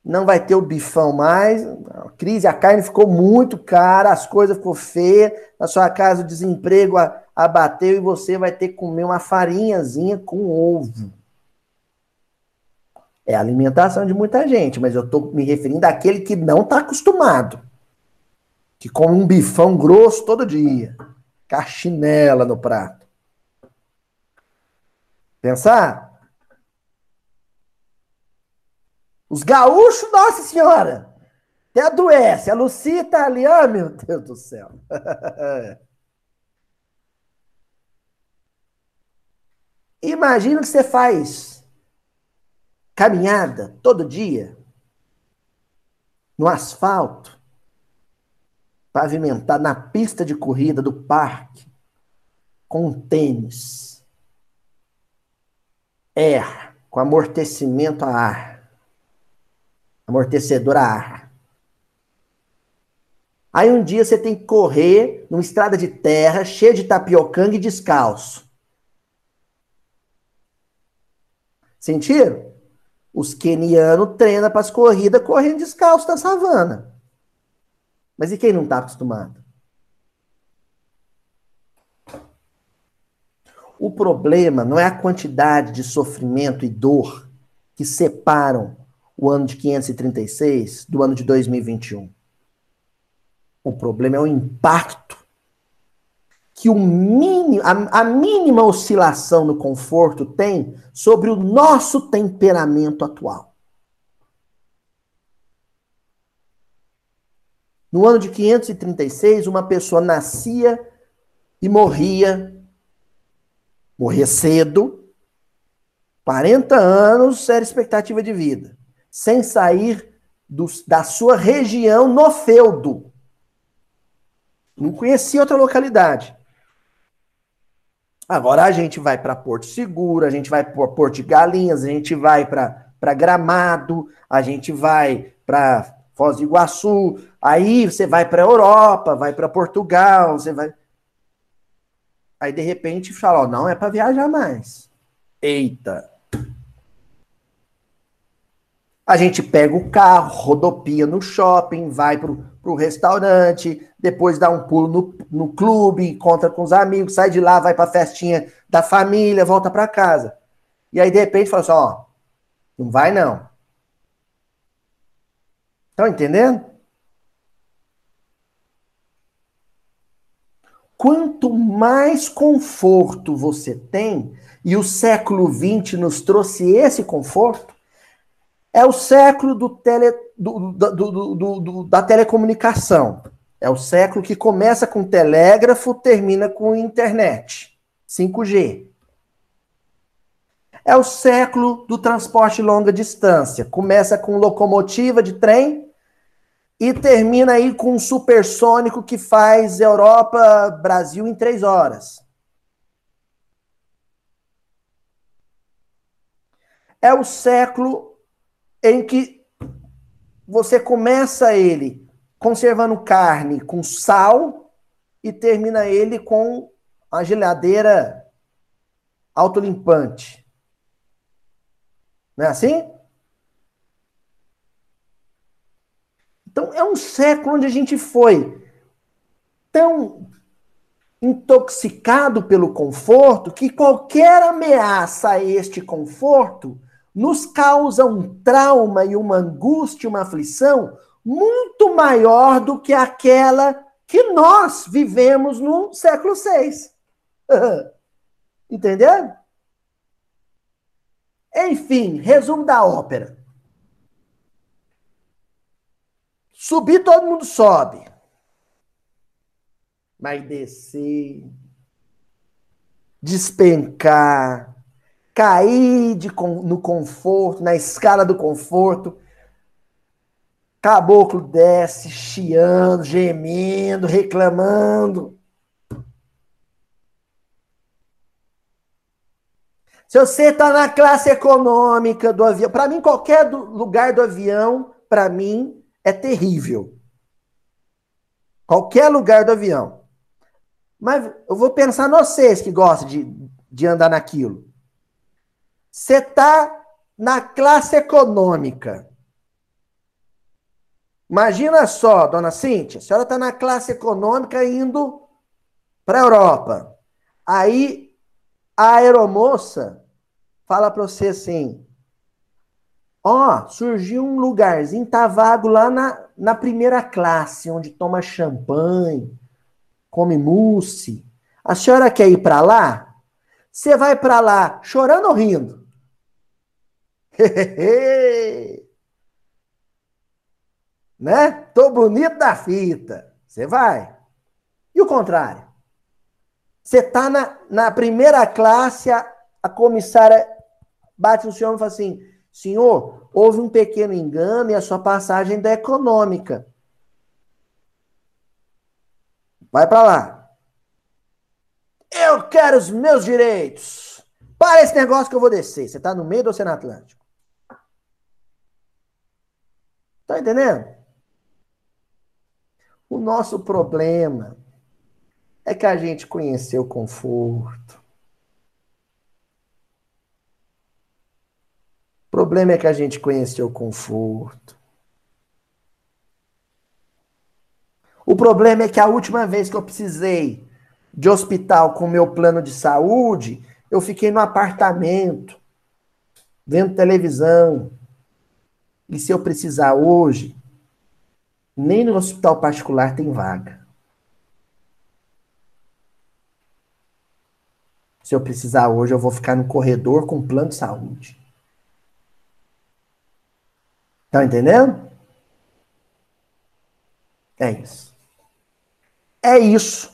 não vai ter o bifão mais. A crise, a carne ficou muito cara, as coisas ficou feias. Na sua casa, o desemprego abateu e você vai ter que comer uma farinhazinha com ovo. É a alimentação de muita gente, mas eu estou me referindo àquele que não está acostumado. Que come um bifão grosso todo dia. Cachinela no prato. Pensar? Os gaúchos, nossa senhora! Até adoece. A Lucia tá ali, ah, meu Deus do céu. Imagina que você faz. Caminhada todo dia. No asfalto, pavimentado na pista de corrida do parque, com tênis, air, com amortecimento a ar amortecedor a. Aí um dia você tem que correr numa estrada de terra, cheia de tapiocanga e descalço. Sentiram? Os quenianos treinam para as corridas correndo descalço na savana. Mas e quem não está acostumado? O problema não é a quantidade de sofrimento e dor que separam o ano de 536 do ano de 2021. O problema é o impacto que o mínimo, a, a mínima oscilação no conforto tem sobre o nosso temperamento atual. No ano de 536, uma pessoa nascia e morria, morria cedo, 40 anos era expectativa de vida sem sair do, da sua região no feudo. Não conhecia outra localidade. Agora a gente vai para Porto Seguro, a gente vai para Porto de Galinhas, a gente vai para Gramado, a gente vai para Foz do Iguaçu, aí você vai para Europa, vai para Portugal, você vai. Aí de repente fala, ó, não é para viajar mais. Eita, a gente pega o carro, rodopia no shopping, vai pro, pro restaurante, depois dá um pulo no, no clube, encontra com os amigos, sai de lá, vai pra festinha da família, volta para casa. E aí, de repente, fala assim, ó, não vai não. Estão entendendo? Quanto mais conforto você tem, e o século XX nos trouxe esse conforto, É o século do tele, do, do, do, da telecomunicação. É o século que começa com telégrafo, termina com internet. 5G. É o século do transporte longa distância. Começa com locomotiva de trem e termina aí com um supersônico que faz Europa, Brasil em três horas. É o século em que você começa ele conservando carne com sal e termina ele com a geladeira autolimpante. Não é assim? Então, é um século onde a gente foi tão intoxicado pelo conforto que qualquer ameaça a este conforto nos causa um trauma e uma angústia, uma aflição muito maior do que aquela que nós vivemos no século VI. Entendeu? Enfim, resumo da ópera. Subir, todo mundo sobe. Mas descer, despencar, cair de, no conforto, na escala do conforto. Caboclo desce, chiando, gemendo, reclamando. Se você está na classe econômica do avião, para mim, qualquer do, lugar do avião, para mim, é terrível. Qualquer lugar do avião. Mas eu vou pensar vocês que gostam de, de andar naquilo. Você está na classe econômica. Imagina só, dona Cíntia, a senhora está na classe econômica indo para a Europa. Aí a aeromoça fala para você assim: Ó, oh, surgiu um lugarzinho, tá vago lá na, na primeira classe, onde toma champanhe, come mousse. A senhora quer ir para lá? Você vai para lá chorando ou rindo? né? Tô bonito da fita. Você vai. E o contrário? Você está na, na primeira classe, a, a comissária bate no senhor e fala assim: senhor, houve um pequeno engano e a sua passagem é econômica. Vai para lá. Eu quero os meus direitos. Para esse negócio que eu vou descer. Você está no meio do Oceano Atlântico. Tá entendendo? O nosso problema é que a gente conheceu conforto. O problema é que a gente conheceu conforto. O problema é que a última vez que eu precisei de hospital com meu plano de saúde, eu fiquei no apartamento, vendo televisão. E se eu precisar hoje, nem no hospital particular tem vaga. Se eu precisar hoje, eu vou ficar no corredor com plano de saúde. Tá entendendo? É isso. É isso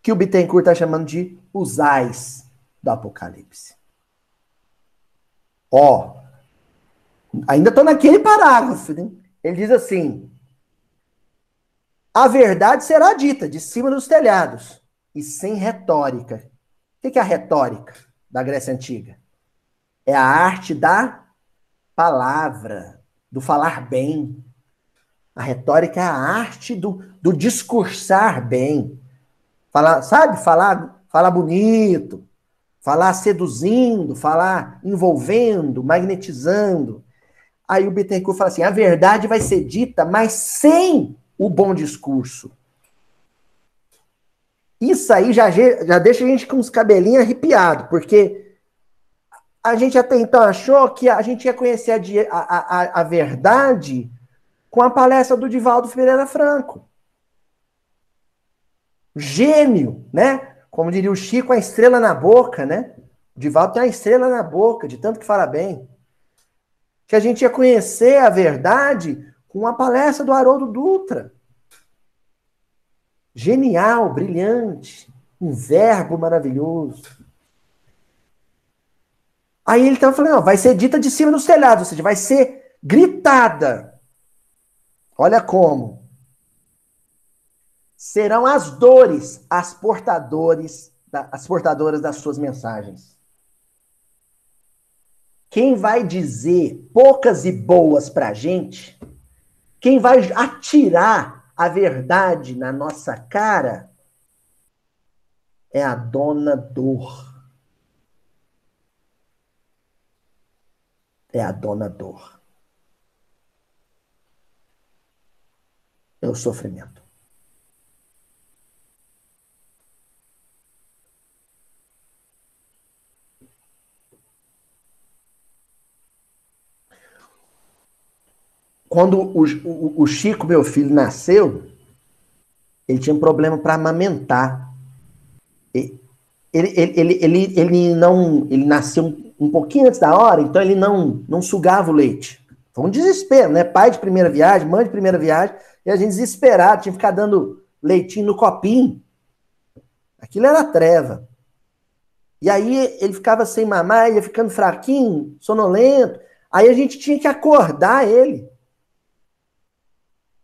que o Bittencourt está chamando de os ais do Apocalipse. Ó, ainda estou naquele parágrafo. Né? Ele diz assim: a verdade será dita de cima dos telhados e sem retórica o que é a retórica da Grécia Antiga? É a arte da palavra, do falar bem. A retórica é a arte do, do discursar bem. Falar, sabe? Falar, falar bonito, falar seduzindo, falar envolvendo, magnetizando. Aí o Bittencourt fala assim: a verdade vai ser dita, mas sem o bom discurso. Isso aí já, já deixa a gente com os cabelinhos arrepiados, porque a gente até então achou que a gente ia conhecer a, a, a, verdade com a palestra do Divaldo Pereira Franco. Gênio, né? Como diria o Chico, a estrela na boca, né? O Divaldo tem a estrela na boca, de tanto que fala bem. Que a gente ia conhecer a verdade com a palestra do Haroldo Dutra. Genial, brilhante, um verbo maravilhoso. Aí ele estava falando, não, vai ser dita de cima dos telhados, ou seja, vai ser gritada. Olha como. Serão as dores as portadores, as portadoras das suas mensagens. Quem vai dizer poucas e boas para a gente, quem vai atirar a verdade na nossa cara, é a dona dor. É a dona dor. É o sofrimento. Quando o, o, o, Chico, meu filho, nasceu, ele tinha um problema para amamentar. Ele, ele, ele, ele, ele, não, ele nasceu um, pouquinho antes da hora, então ele não, não sugava o leite. Foi um desespero, né? Pai de primeira viagem, mãe de primeira viagem, e a gente desesperado, tinha que ficar dando leitinho no copinho. Aquilo era treva. E aí ele ficava sem mamar, ia ficando fraquinho, sonolento. Aí a gente tinha que acordar ele.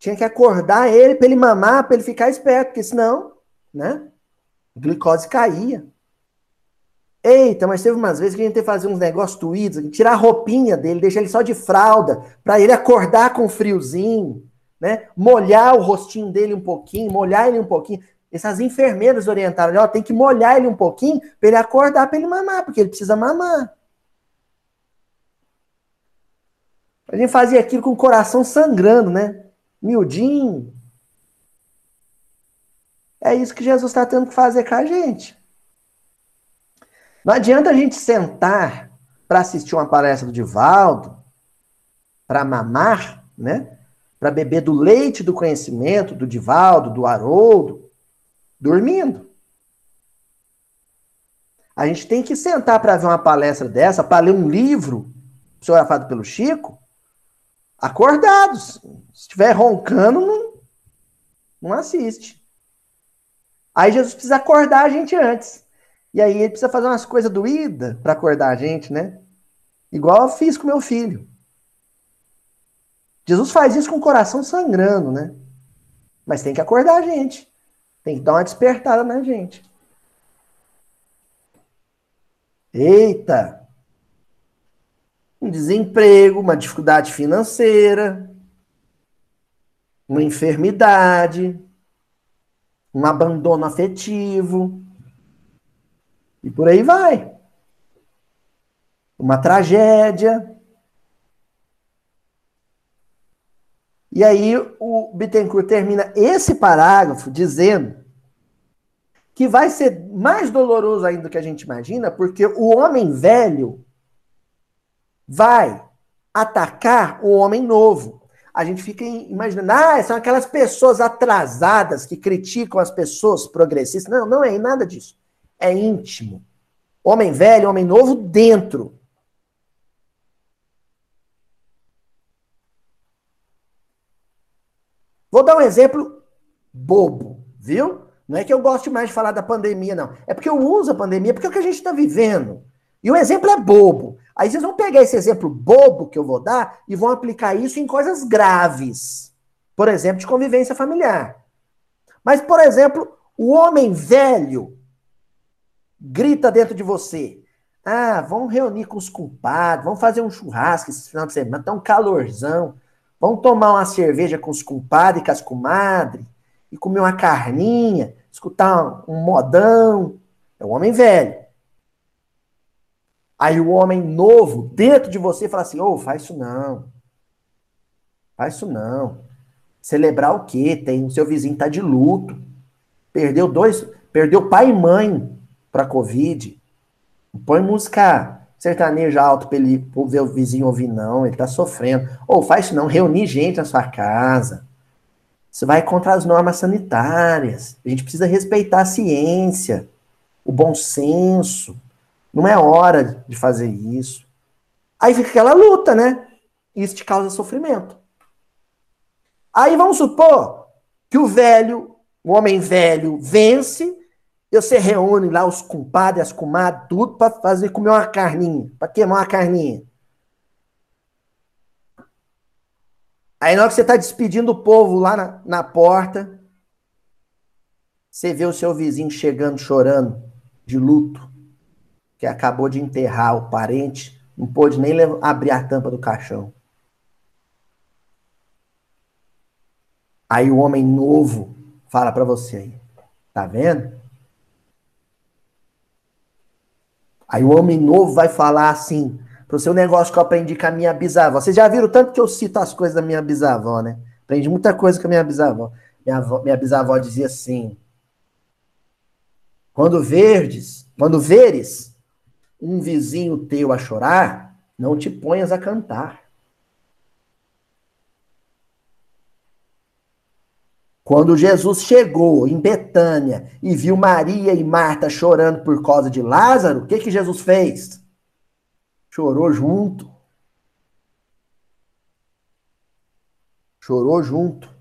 Tinha que acordar ele para ele mamar, para ele ficar esperto, porque senão, né? A glicose caía. Eita, mas teve umas vezes que a gente teve que fazer uns negócios tuídos, tirar a roupinha dele, deixar ele só de fralda, para ele acordar com friozinho, né? Molhar o rostinho dele um pouquinho, molhar ele um pouquinho. Essas enfermeiras orientaram, ó, tem que molhar ele um pouquinho para ele acordar, para ele mamar, porque ele precisa mamar. A gente fazia aquilo com o coração sangrando, né? Miudinho. É isso que Jesus está tendo que fazer com a gente. Não adianta a gente sentar para assistir uma palestra do Divaldo, para mamar, né? Para beber do leite do conhecimento do Divaldo, do Haroldo, dormindo. A gente tem que sentar para ver uma palestra dessa, para ler um livro psicografado pelo Chico, acordados. Se estiver roncando, não, não assiste. Aí Jesus precisa acordar a gente antes. E aí ele precisa fazer umas coisas doídas para acordar a gente, né? Igual eu fiz com meu filho. Jesus faz isso com o coração sangrando, né? Mas tem que acordar a gente. Tem que dar uma despertada na gente. Eita! Um desemprego, uma dificuldade financeira, uma enfermidade, um abandono afetivo, e por aí vai. Uma tragédia. E aí o Bittencourt termina esse parágrafo dizendo que vai ser mais doloroso ainda do que a gente imagina, porque o homem velho vai atacar o homem novo. A gente fica imaginando, ah, são aquelas pessoas atrasadas que criticam as pessoas progressistas. Não, não é nada disso. É íntimo. Homem velho, homem novo dentro. Vou dar um exemplo bobo, viu? Não é que eu goste mais de falar da pandemia, não. É porque eu uso a pandemia, porque é o que a gente está vivendo. E o exemplo é bobo. Aí vocês vão pegar esse exemplo bobo que eu vou dar e vão aplicar isso em coisas graves. Por exemplo, de convivência familiar. Mas, por exemplo, o homem velho grita dentro de você. Ah, vamos reunir com os culpados, vamos fazer um churrasco esse final de semana, tá um calorzão. Vamos tomar uma cerveja com os culpados e com as comadres, e comer uma carninha, escutar um modão. É o homem velho. Aí o homem novo dentro de você fala assim: ô, oh, faz isso não. Faz isso não. Celebrar o quê? Tem o seu vizinho tá de luto. Perdeu dois, perdeu pai e mãe para Covid. Põe música sertaneja alto para ele pra ver o vizinho ouvir, não. Ele tá sofrendo. Ou oh, faz isso não, reunir gente na sua casa. Você vai contra as normas sanitárias. A gente precisa respeitar a ciência, o bom senso. Não é hora de fazer isso. Aí fica aquela luta, né? Isso te causa sofrimento. Aí vamos supor que o velho, o homem velho, vence, e você reúne lá os compadres, as comadres, tudo para fazer comer uma carninha, para queimar uma carninha. Aí na hora que você está despedindo o povo lá na, na porta, você vê o seu vizinho chegando chorando de luto, que acabou de enterrar o parente, não pôde nem abrir a tampa do caixão. Aí o homem novo fala para você aí, tá vendo? Aí o homem novo vai falar assim, pro seu negócio que eu aprendi com a minha bisavó. Vocês já viram tanto que eu cito as coisas da minha bisavó, né? Aprendi muita coisa com a minha bisavó. Minha, avó, minha bisavó dizia assim: quando verdes, quando veres um vizinho teu a chorar, não te ponhas a cantar. Quando Jesus chegou em Betânia e viu Maria e Marta chorando por causa de Lázaro, o que, que Jesus fez? Chorou junto. Chorou junto.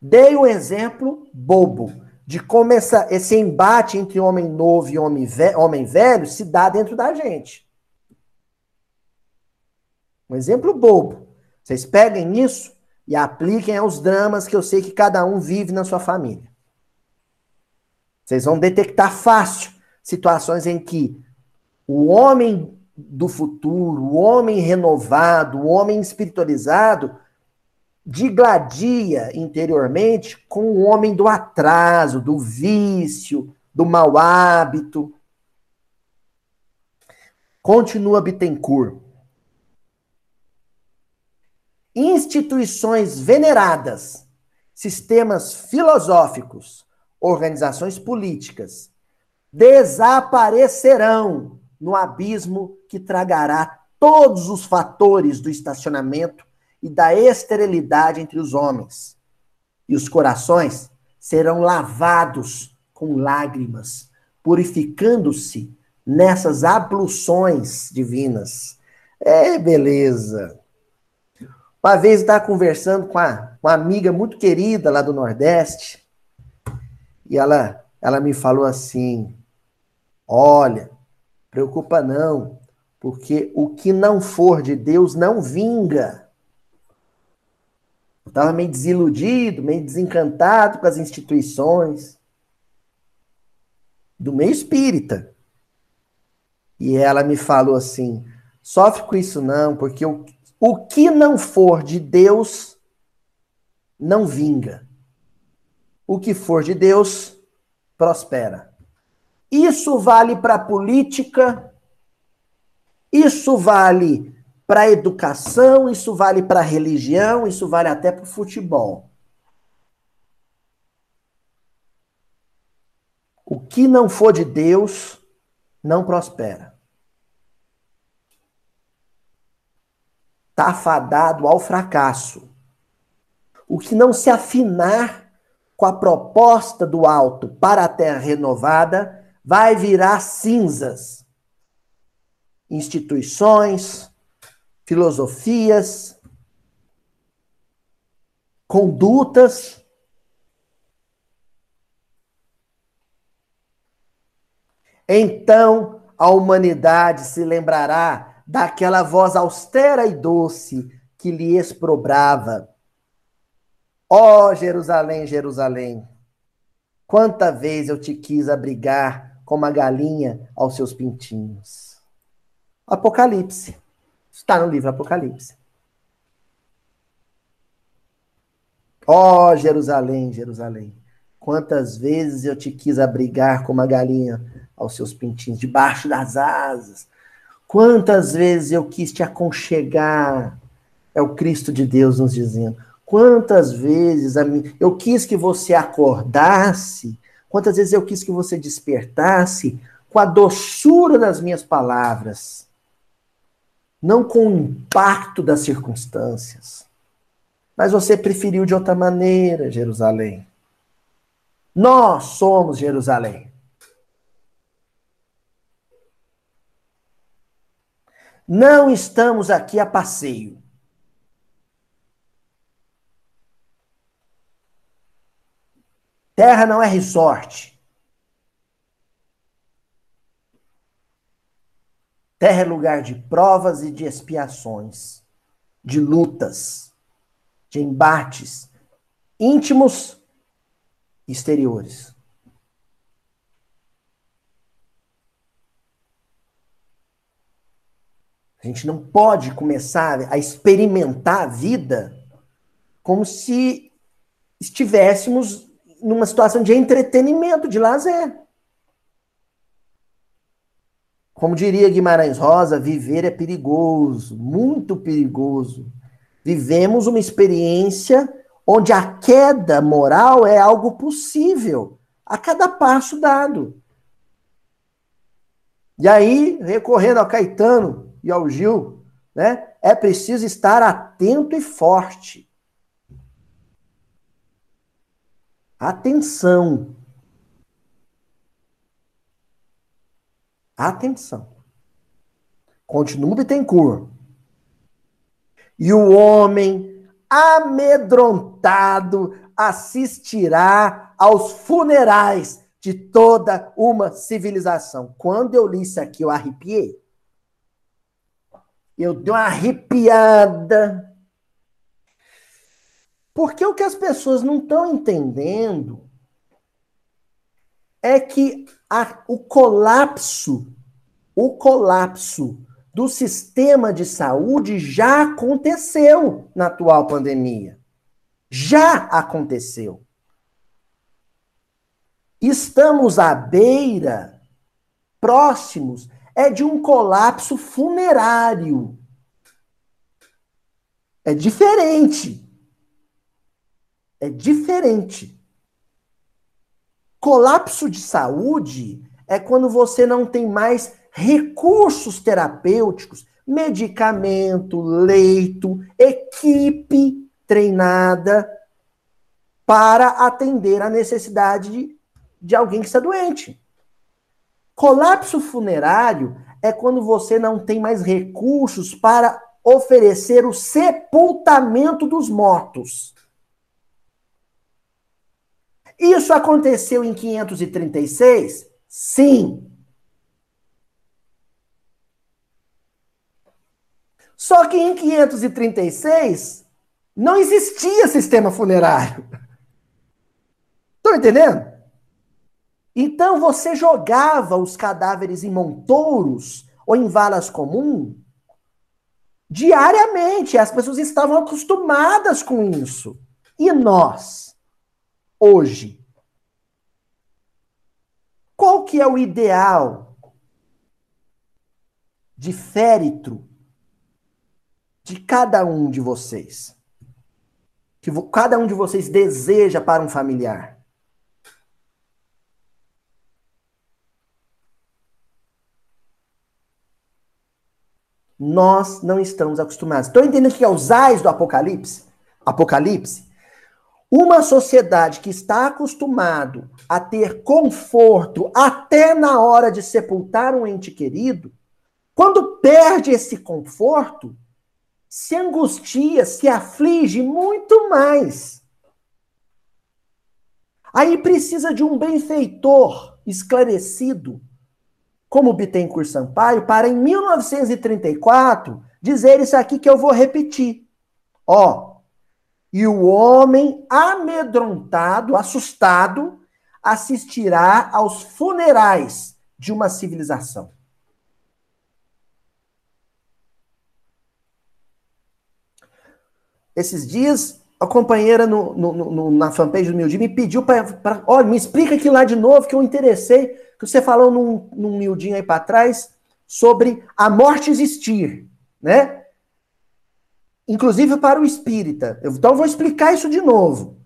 Dei um exemplo bobo de como essa, esse embate entre homem novo e homem velho, homem velho se dá dentro da gente. Um exemplo bobo. Vocês peguem isso e apliquem aos dramas que eu sei que cada um vive na sua família. Vocês vão detectar fácil situações em que o homem do futuro, o homem renovado, o homem espiritualizado, digladia interiormente com o homem do atraso, do vício, do mau hábito. Continua Bittencourt instituições veneradas, sistemas filosóficos, organizações políticas, desaparecerão no abismo que tragará todos os fatores do estacionamento e da esterilidade entre os homens. E os corações serão lavados com lágrimas, purificando-se nessas abluções divinas. É beleza. Uma vez estava conversando com uma, uma amiga muito querida lá do Nordeste, e ela, ela me falou assim: Olha, preocupa não, porque o que não for de Deus não vinga. Estava meio desiludido, meio desencantado com as instituições do meio espírita. E ela me falou assim: sofre com isso não, porque o, o que não for de Deus não vinga. O que for de Deus prospera. Isso vale para a política, isso vale para a educação, isso vale para a religião, isso vale até para o futebol. O que não for de Deus não prospera. está fadado ao fracasso. O que não se afinar com a proposta do alto para a terra renovada vai virar cinzas. Instituições, filosofias, condutas. Então a humanidade se lembrará daquela voz austera e doce que lhe exprobrava. Ó oh, Jerusalém, Jerusalém, quanta vez eu te quis abrigar como a galinha aos seus pintinhos. Apocalipse. Está no livro Apocalipse. Ó oh, Jerusalém, Jerusalém, quantas vezes eu te quis abrigar como a galinha aos seus pintinhos, debaixo das asas, Quantas vezes eu quis te aconchegar, é o Cristo de Deus nos dizendo. Quantas vezes eu quis que você acordasse, quantas vezes eu quis que você despertasse com a doçura das minhas palavras, não com o impacto das circunstâncias. Mas você preferiu de outra maneira, Jerusalém. Nós somos Jerusalém. Não estamos aqui a passeio. Terra não é resort. Terra é lugar de provas e de expiações, de lutas, de embates íntimos e exteriores. A gente não pode começar a experimentar a vida como se estivéssemos numa situação de entretenimento, de lazer. Como diria Guimarães Rosa, viver é perigoso, muito perigoso. Vivemos uma experiência onde a queda moral é algo possível a cada passo dado. E aí, recorrendo ao Caetano e ao Gil, né, é preciso estar atento e forte. Atenção. Atenção. Continua Bittencourt. E o homem amedrontado assistirá aos funerais de toda uma civilização. Quando eu li isso aqui, eu arrepiei. Eu dei uma arrepiada. Porque o que as pessoas não estão entendendo é que a, o colapso, o colapso do sistema de saúde já aconteceu na atual pandemia. Já aconteceu. Estamos à beira, próximos, é de um colapso funerário. É diferente é diferente. Colapso de saúde é quando você não tem mais recursos terapêuticos, medicamento, leito, equipe treinada para atender a necessidade de, de alguém que está doente. Colapso funerário é quando você não tem mais recursos para oferecer o sepultamento dos mortos. Isso aconteceu em 536? Sim. Só que em 536 não existia sistema funerário. Estão entendendo? Então você jogava os cadáveres em montouros ou em valas comuns diariamente. As pessoas estavam acostumadas com isso. E nós? Hoje? Qual que é o ideal de féretro de cada um de vocês? Que cada um de vocês deseja para um familiar? Nós não estamos acostumados. Estão entendendo o que é os ais do Apocalipse? Apocalipse uma sociedade que está acostumado a ter conforto até na hora de sepultar um ente querido, quando perde esse conforto, se angustia, se aflige muito mais. Aí precisa de um benfeitor esclarecido, como Bittencourt Sampaio, para em 1934 dizer isso aqui que eu vou repetir. Ó, e o homem amedrontado, assustado, assistirá aos funerais de uma civilização. Esses dias, a companheira no, no, no, na fanpage do Mildinho me pediu para. Olha, me explica aqui lá de novo que eu interessei, que você falou num, num Mildinho aí para trás sobre a morte existir, né? Inclusive para o espírita. Então eu vou explicar isso de novo.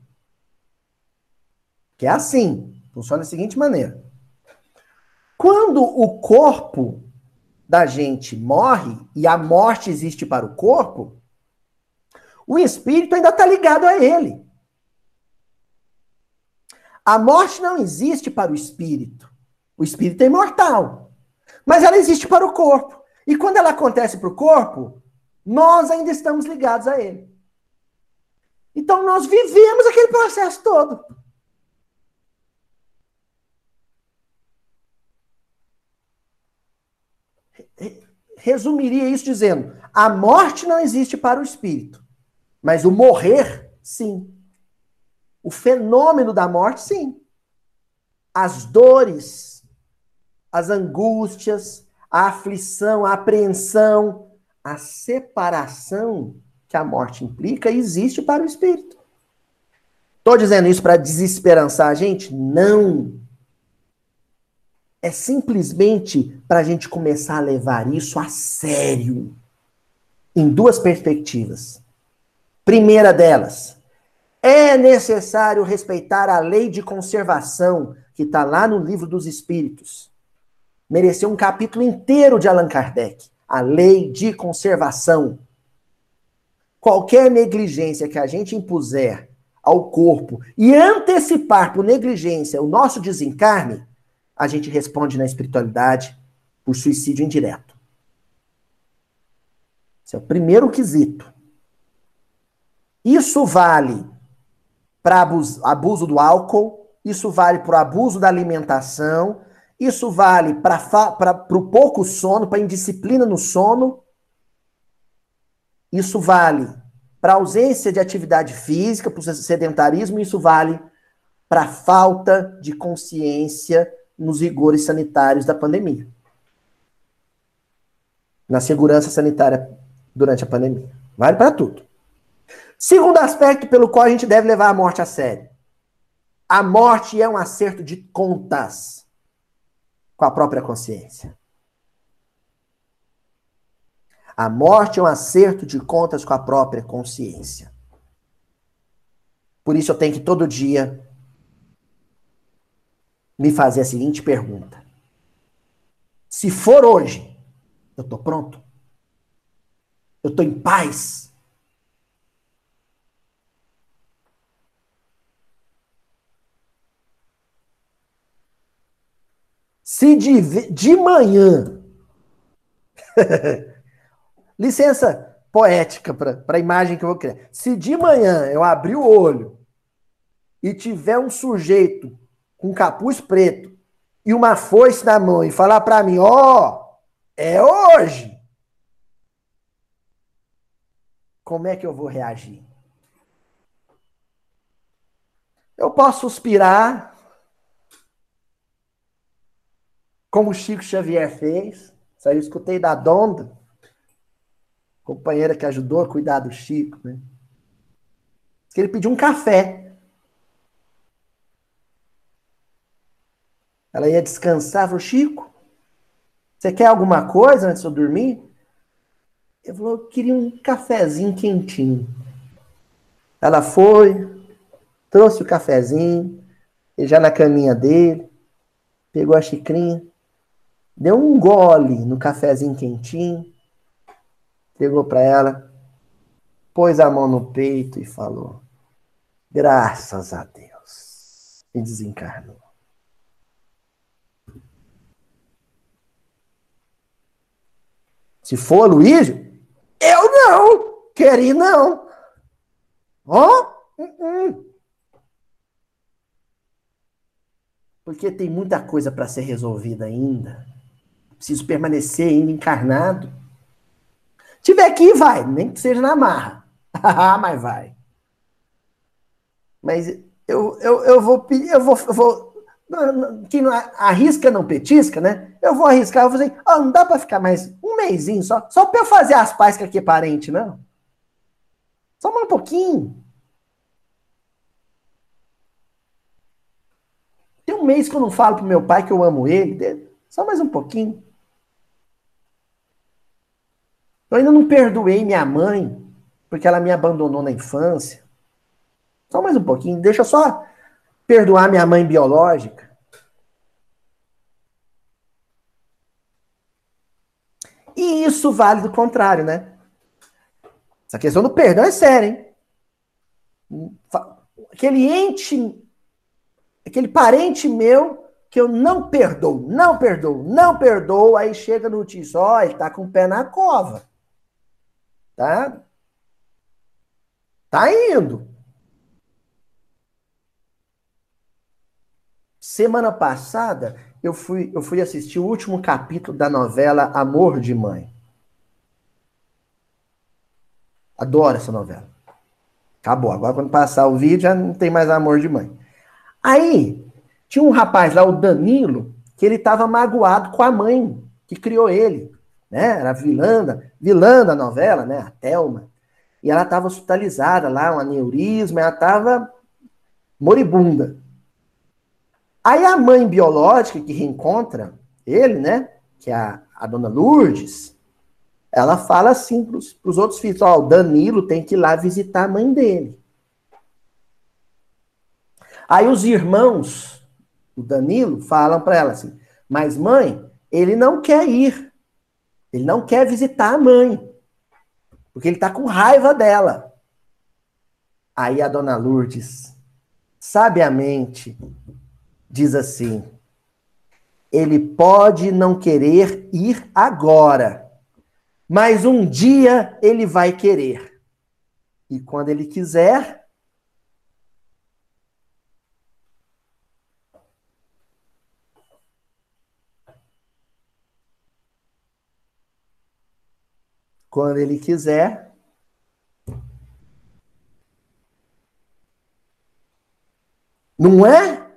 Que é assim, funciona da seguinte maneira. Quando o corpo da gente morre e a morte existe para o corpo, o espírito ainda está ligado a ele. A morte não existe para o espírito. O espírito é imortal. Mas ela existe para o corpo. E quando ela acontece para o corpo, nós ainda estamos ligados a ele. Então nós vivemos aquele processo todo. Resumiria isso dizendo: a morte não existe para o espírito, mas o morrer, sim. O fenômeno da morte, sim. As dores, as angústias, a aflição, a apreensão, a separação que a morte implica existe para o espírito. Estou dizendo isso para desesperançar a gente? Não. É simplesmente para a gente começar a levar isso a sério. Em duas perspectivas. Primeira delas, é necessário respeitar a lei de conservação que está lá no livro dos Espíritos. Mereceu um capítulo inteiro de Allan Kardec. A lei de conservação. Qualquer negligência que a gente impuser ao corpo e antecipar por negligência o nosso desencarne, a gente responde na espiritualidade por suicídio indireto. Esse é o primeiro quesito. Isso vale para abuso, abuso do álcool, isso vale para o abuso da alimentação, isso vale para o pouco sono, para indisciplina no sono. Isso vale para ausência de atividade física, para o sedentarismo, isso vale para falta de consciência nos rigores sanitários da pandemia. Na segurança sanitária durante a pandemia. Vale para tudo. Segundo aspecto pelo qual a gente deve levar a morte a sério. A morte é um acerto de contas com a própria consciência. A morte é um acerto de contas com a própria consciência. Por isso eu tenho que todo dia me fazer a seguinte pergunta: Se for hoje, eu estou pronto? Eu estou em paz? Se de, de manhã. Licença poética para a imagem que eu vou criar. Se de manhã eu abrir o olho e tiver um sujeito com capuz preto e uma foice na mão e falar para mim, ó, oh, é hoje. Como é que eu vou reagir? Eu posso suspirar, como o Chico Xavier fez. Isso aí eu escutei da Donda, companheira que ajudou a cuidar do Chico, né? Que ele pediu um café. Ela ia descansar, falou, Chico, você quer alguma coisa antes de eu dormir? Ele falou, eu queria um cafezinho quentinho. Ela foi, trouxe o cafezinho, ele já na caminha dele, pegou a xicrinha, deu um gole no cafezinho quentinho, pegou para ela, pôs a mão no peito e falou: Graças a Deus. E desencarnou. Se for Luísio, eu não, queria não. Ó, oh? uh -uh. porque tem muita coisa para ser resolvida ainda. Preciso permanecer ainda encarnado. Tiver aqui, vai, nem que seja na marra. Mas vai. Mas eu, eu, eu vou pedir, eu vou, eu vou que não arrisca não petisca, né? Eu vou arriscar, eu vou fazer, oh, não dá para ficar mais um mêsinho só, só para eu fazer as pazes com aqui é parente, não. Só mais um pouquinho. Tem um mês que eu não falo pro meu pai que eu amo ele, só mais um pouquinho. Eu ainda não perdoei minha mãe, porque ela me abandonou na infância. Só mais um pouquinho, deixa só perdoar minha mãe biológica. E isso vale do contrário, né? Essa questão do perdão é séria, hein? Aquele ente, aquele parente meu que eu não perdoo, não perdoo, não perdoo, aí chega no notícia, ó, ele tá com o pé na cova. Tá? Tá indo. Semana passada, eu fui, eu fui assistir o último capítulo da novela Amor de Mãe. Adoro essa novela. Acabou. Agora, quando passar o vídeo, já não tem mais amor de mãe. Aí, tinha um rapaz lá, o Danilo, que ele estava magoado com a mãe que criou ele. Né? Era vilã, vilã da novela, né? A Thelma. E ela estava hospitalizada lá, um aneurisma, ela estava moribunda. Aí a mãe biológica que reencontra ele, né? Que é a, a dona Lourdes, ela fala assim para os outros filhos: Ó, o Danilo tem que ir lá visitar a mãe dele. Aí os irmãos, o Danilo, falam para ela assim: Mas mãe, ele não quer ir. Ele não quer visitar a mãe. Porque ele está com raiva dela. Aí a dona Lourdes, sabiamente, diz assim: Ele pode não querer ir agora mas um dia ele vai querer. E quando ele quiser, quando ele quiser, não é?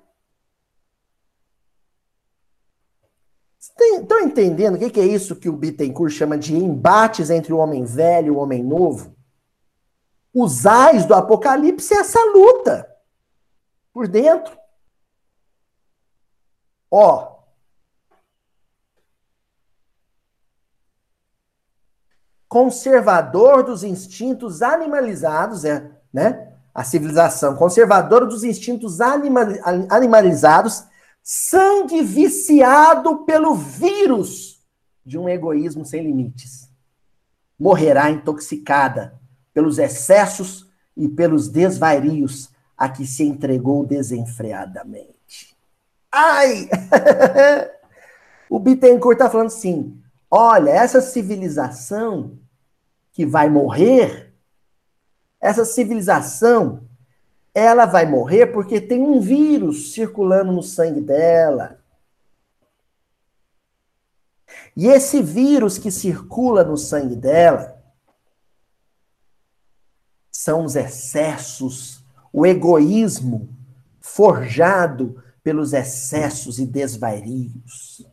Estão entendendo o que, que é isso que o Bittencourt chama de embates entre o homem velho e o homem novo? Os ais do Apocalipse é essa luta por dentro. Ó. Conservador dos instintos animalizados, é, né? A civilização conservadora dos instintos animalizados sangue viciado pelo vírus de um egoísmo sem limites. Morrerá intoxicada pelos excessos e pelos desvarios a que se entregou desenfreadamente. Ai! o Bittencourt está falando assim: olha, essa civilização que vai morrer, essa civilização ela vai morrer porque tem um vírus circulando no sangue dela. E esse vírus que circula no sangue dela são os excessos, o egoísmo forjado pelos excessos e desvarios.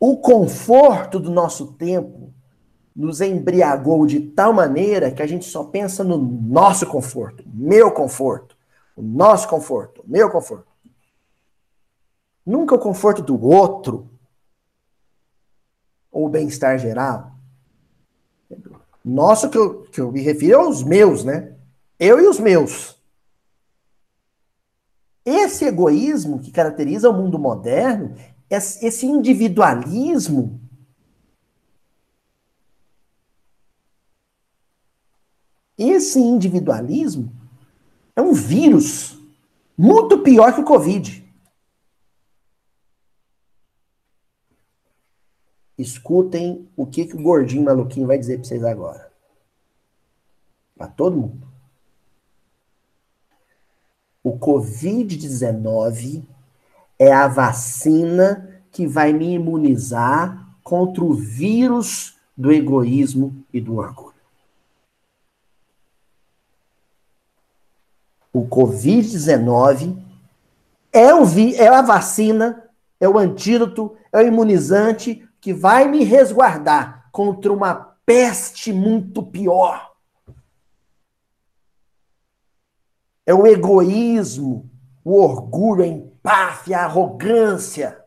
O conforto do nosso tempo nos embriagou de tal maneira que a gente só pensa no nosso conforto, meu conforto, o nosso conforto, meu conforto. Nunca o conforto do outro ou o bem-estar geral. Nosso que eu, que eu me refiro aos meus, né? Eu e os meus. Esse egoísmo que caracteriza o mundo moderno, esse individualismo Esse individualismo é um vírus muito pior que o Covid. Escutem o que, que o gordinho maluquinho vai dizer para vocês agora. Para todo mundo. O Covid-19 é a vacina que vai me imunizar contra o vírus do egoísmo e do orgulho. o Covid-19 é, o vi é a vacina, é o antídoto, é o imunizante que vai me resguardar contra uma peste muito pior. É o egoísmo, o orgulho, a empáfia, a arrogância,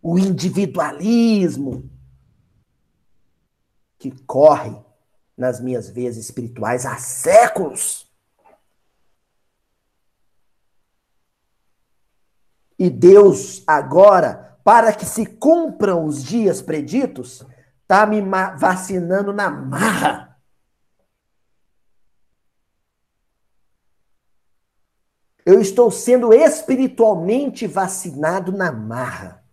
o individualismo que corre nas minhas veias espirituais há séculos. E Deus, agora, para que se cumpram os dias preditos, está me vacinando na marra. Eu estou sendo espiritualmente vacinado na marra.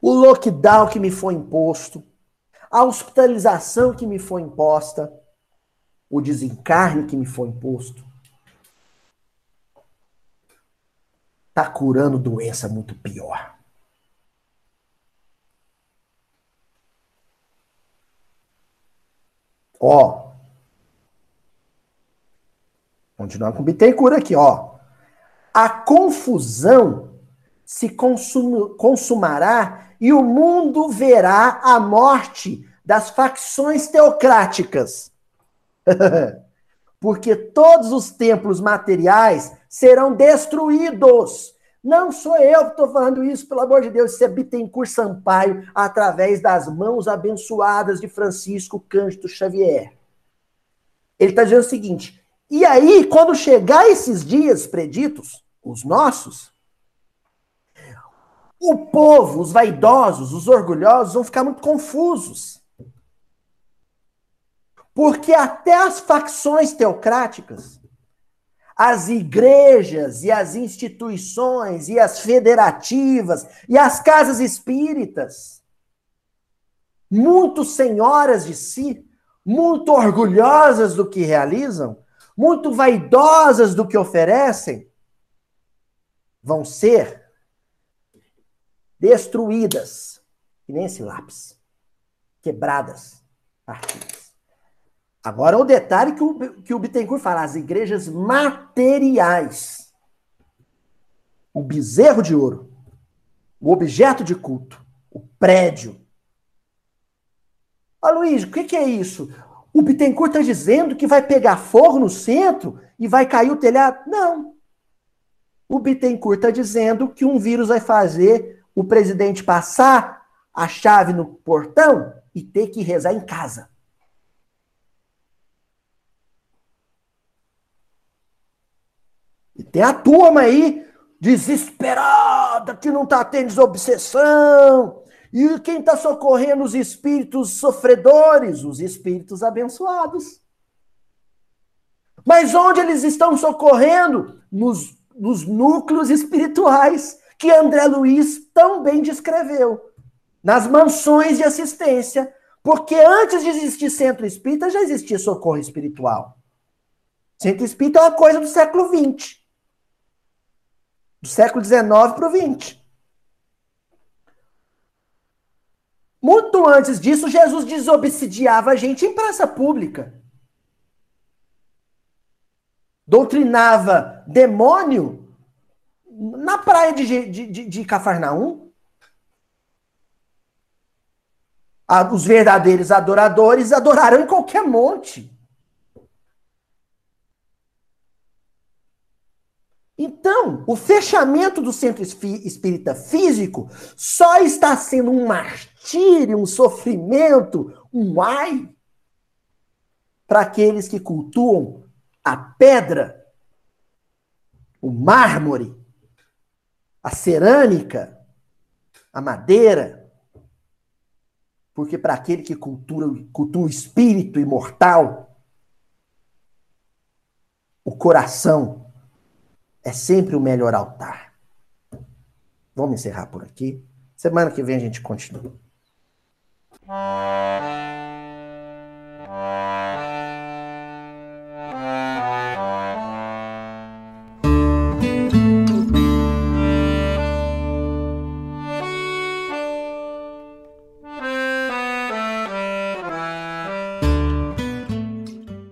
O lockdown que me foi imposto, a hospitalização que me foi imposta, o desencarne que me foi imposto, está curando doença muito pior. Ó. Continuar com Bittencourt aqui, ó. A confusão se consum, consumará e o mundo verá a morte das facções teocráticas. Porque todos os templos materiais serão destruídos. Não sou eu que estou falando isso, pelo amor de Deus. Isso é Bittencourt Sampaio, através das mãos abençoadas de Francisco Cândido Xavier. Ele está dizendo o seguinte: e aí, quando chegar esses dias preditos, os nossos, o povo, os vaidosos, os orgulhosos vão ficar muito confusos. Porque até as facções teocráticas as igrejas e as instituições e as federativas e as casas espíritas, muito senhoras de si, muito orgulhosas do que realizam, muito vaidosas do que oferecem, vão ser destruídas, que nem esse lápis, quebradas, partidas. Agora, o detalhe que o, que o Bittencourt fala, as igrejas materiais. O bezerro de ouro, o objeto de culto, o prédio. Ah, Luiz, o que, que é isso? O Bittencourt está dizendo que vai pegar fogo no centro e vai cair o telhado? Não. O Bittencourt está dizendo que um vírus vai fazer o presidente passar a chave no portão e ter que rezar em casa. E tem a turma aí desesperada, que não está tendo desobsessão. E quem está socorrendo os espíritos sofredores? Os espíritos abençoados. Mas onde eles estão socorrendo? Nos, nos núcleos espirituais que André Luiz tão bem descreveu. Nas mansões de assistência. Porque antes de existir centro espírita, já existia socorro espiritual. Centro espírita é uma coisa do século XX do século XIX para o XX. Muito antes disso, Jesus desobsidiava a gente em praça pública. Doutrinava demônio na praia de, de, de, de Cafarnaum. Os verdadeiros adoradores adoraram em qualquer monte. Então, o fechamento do centro espírita físico só está sendo um martírio, um sofrimento, um ai para aqueles que cultuam a pedra, o mármore, a cerâmica, a madeira. Porque para aquele que cultua, cultua o espírito imortal, o coração é sempre o melhor altar. Vamos encerrar por aqui. Semana que vem a gente continua.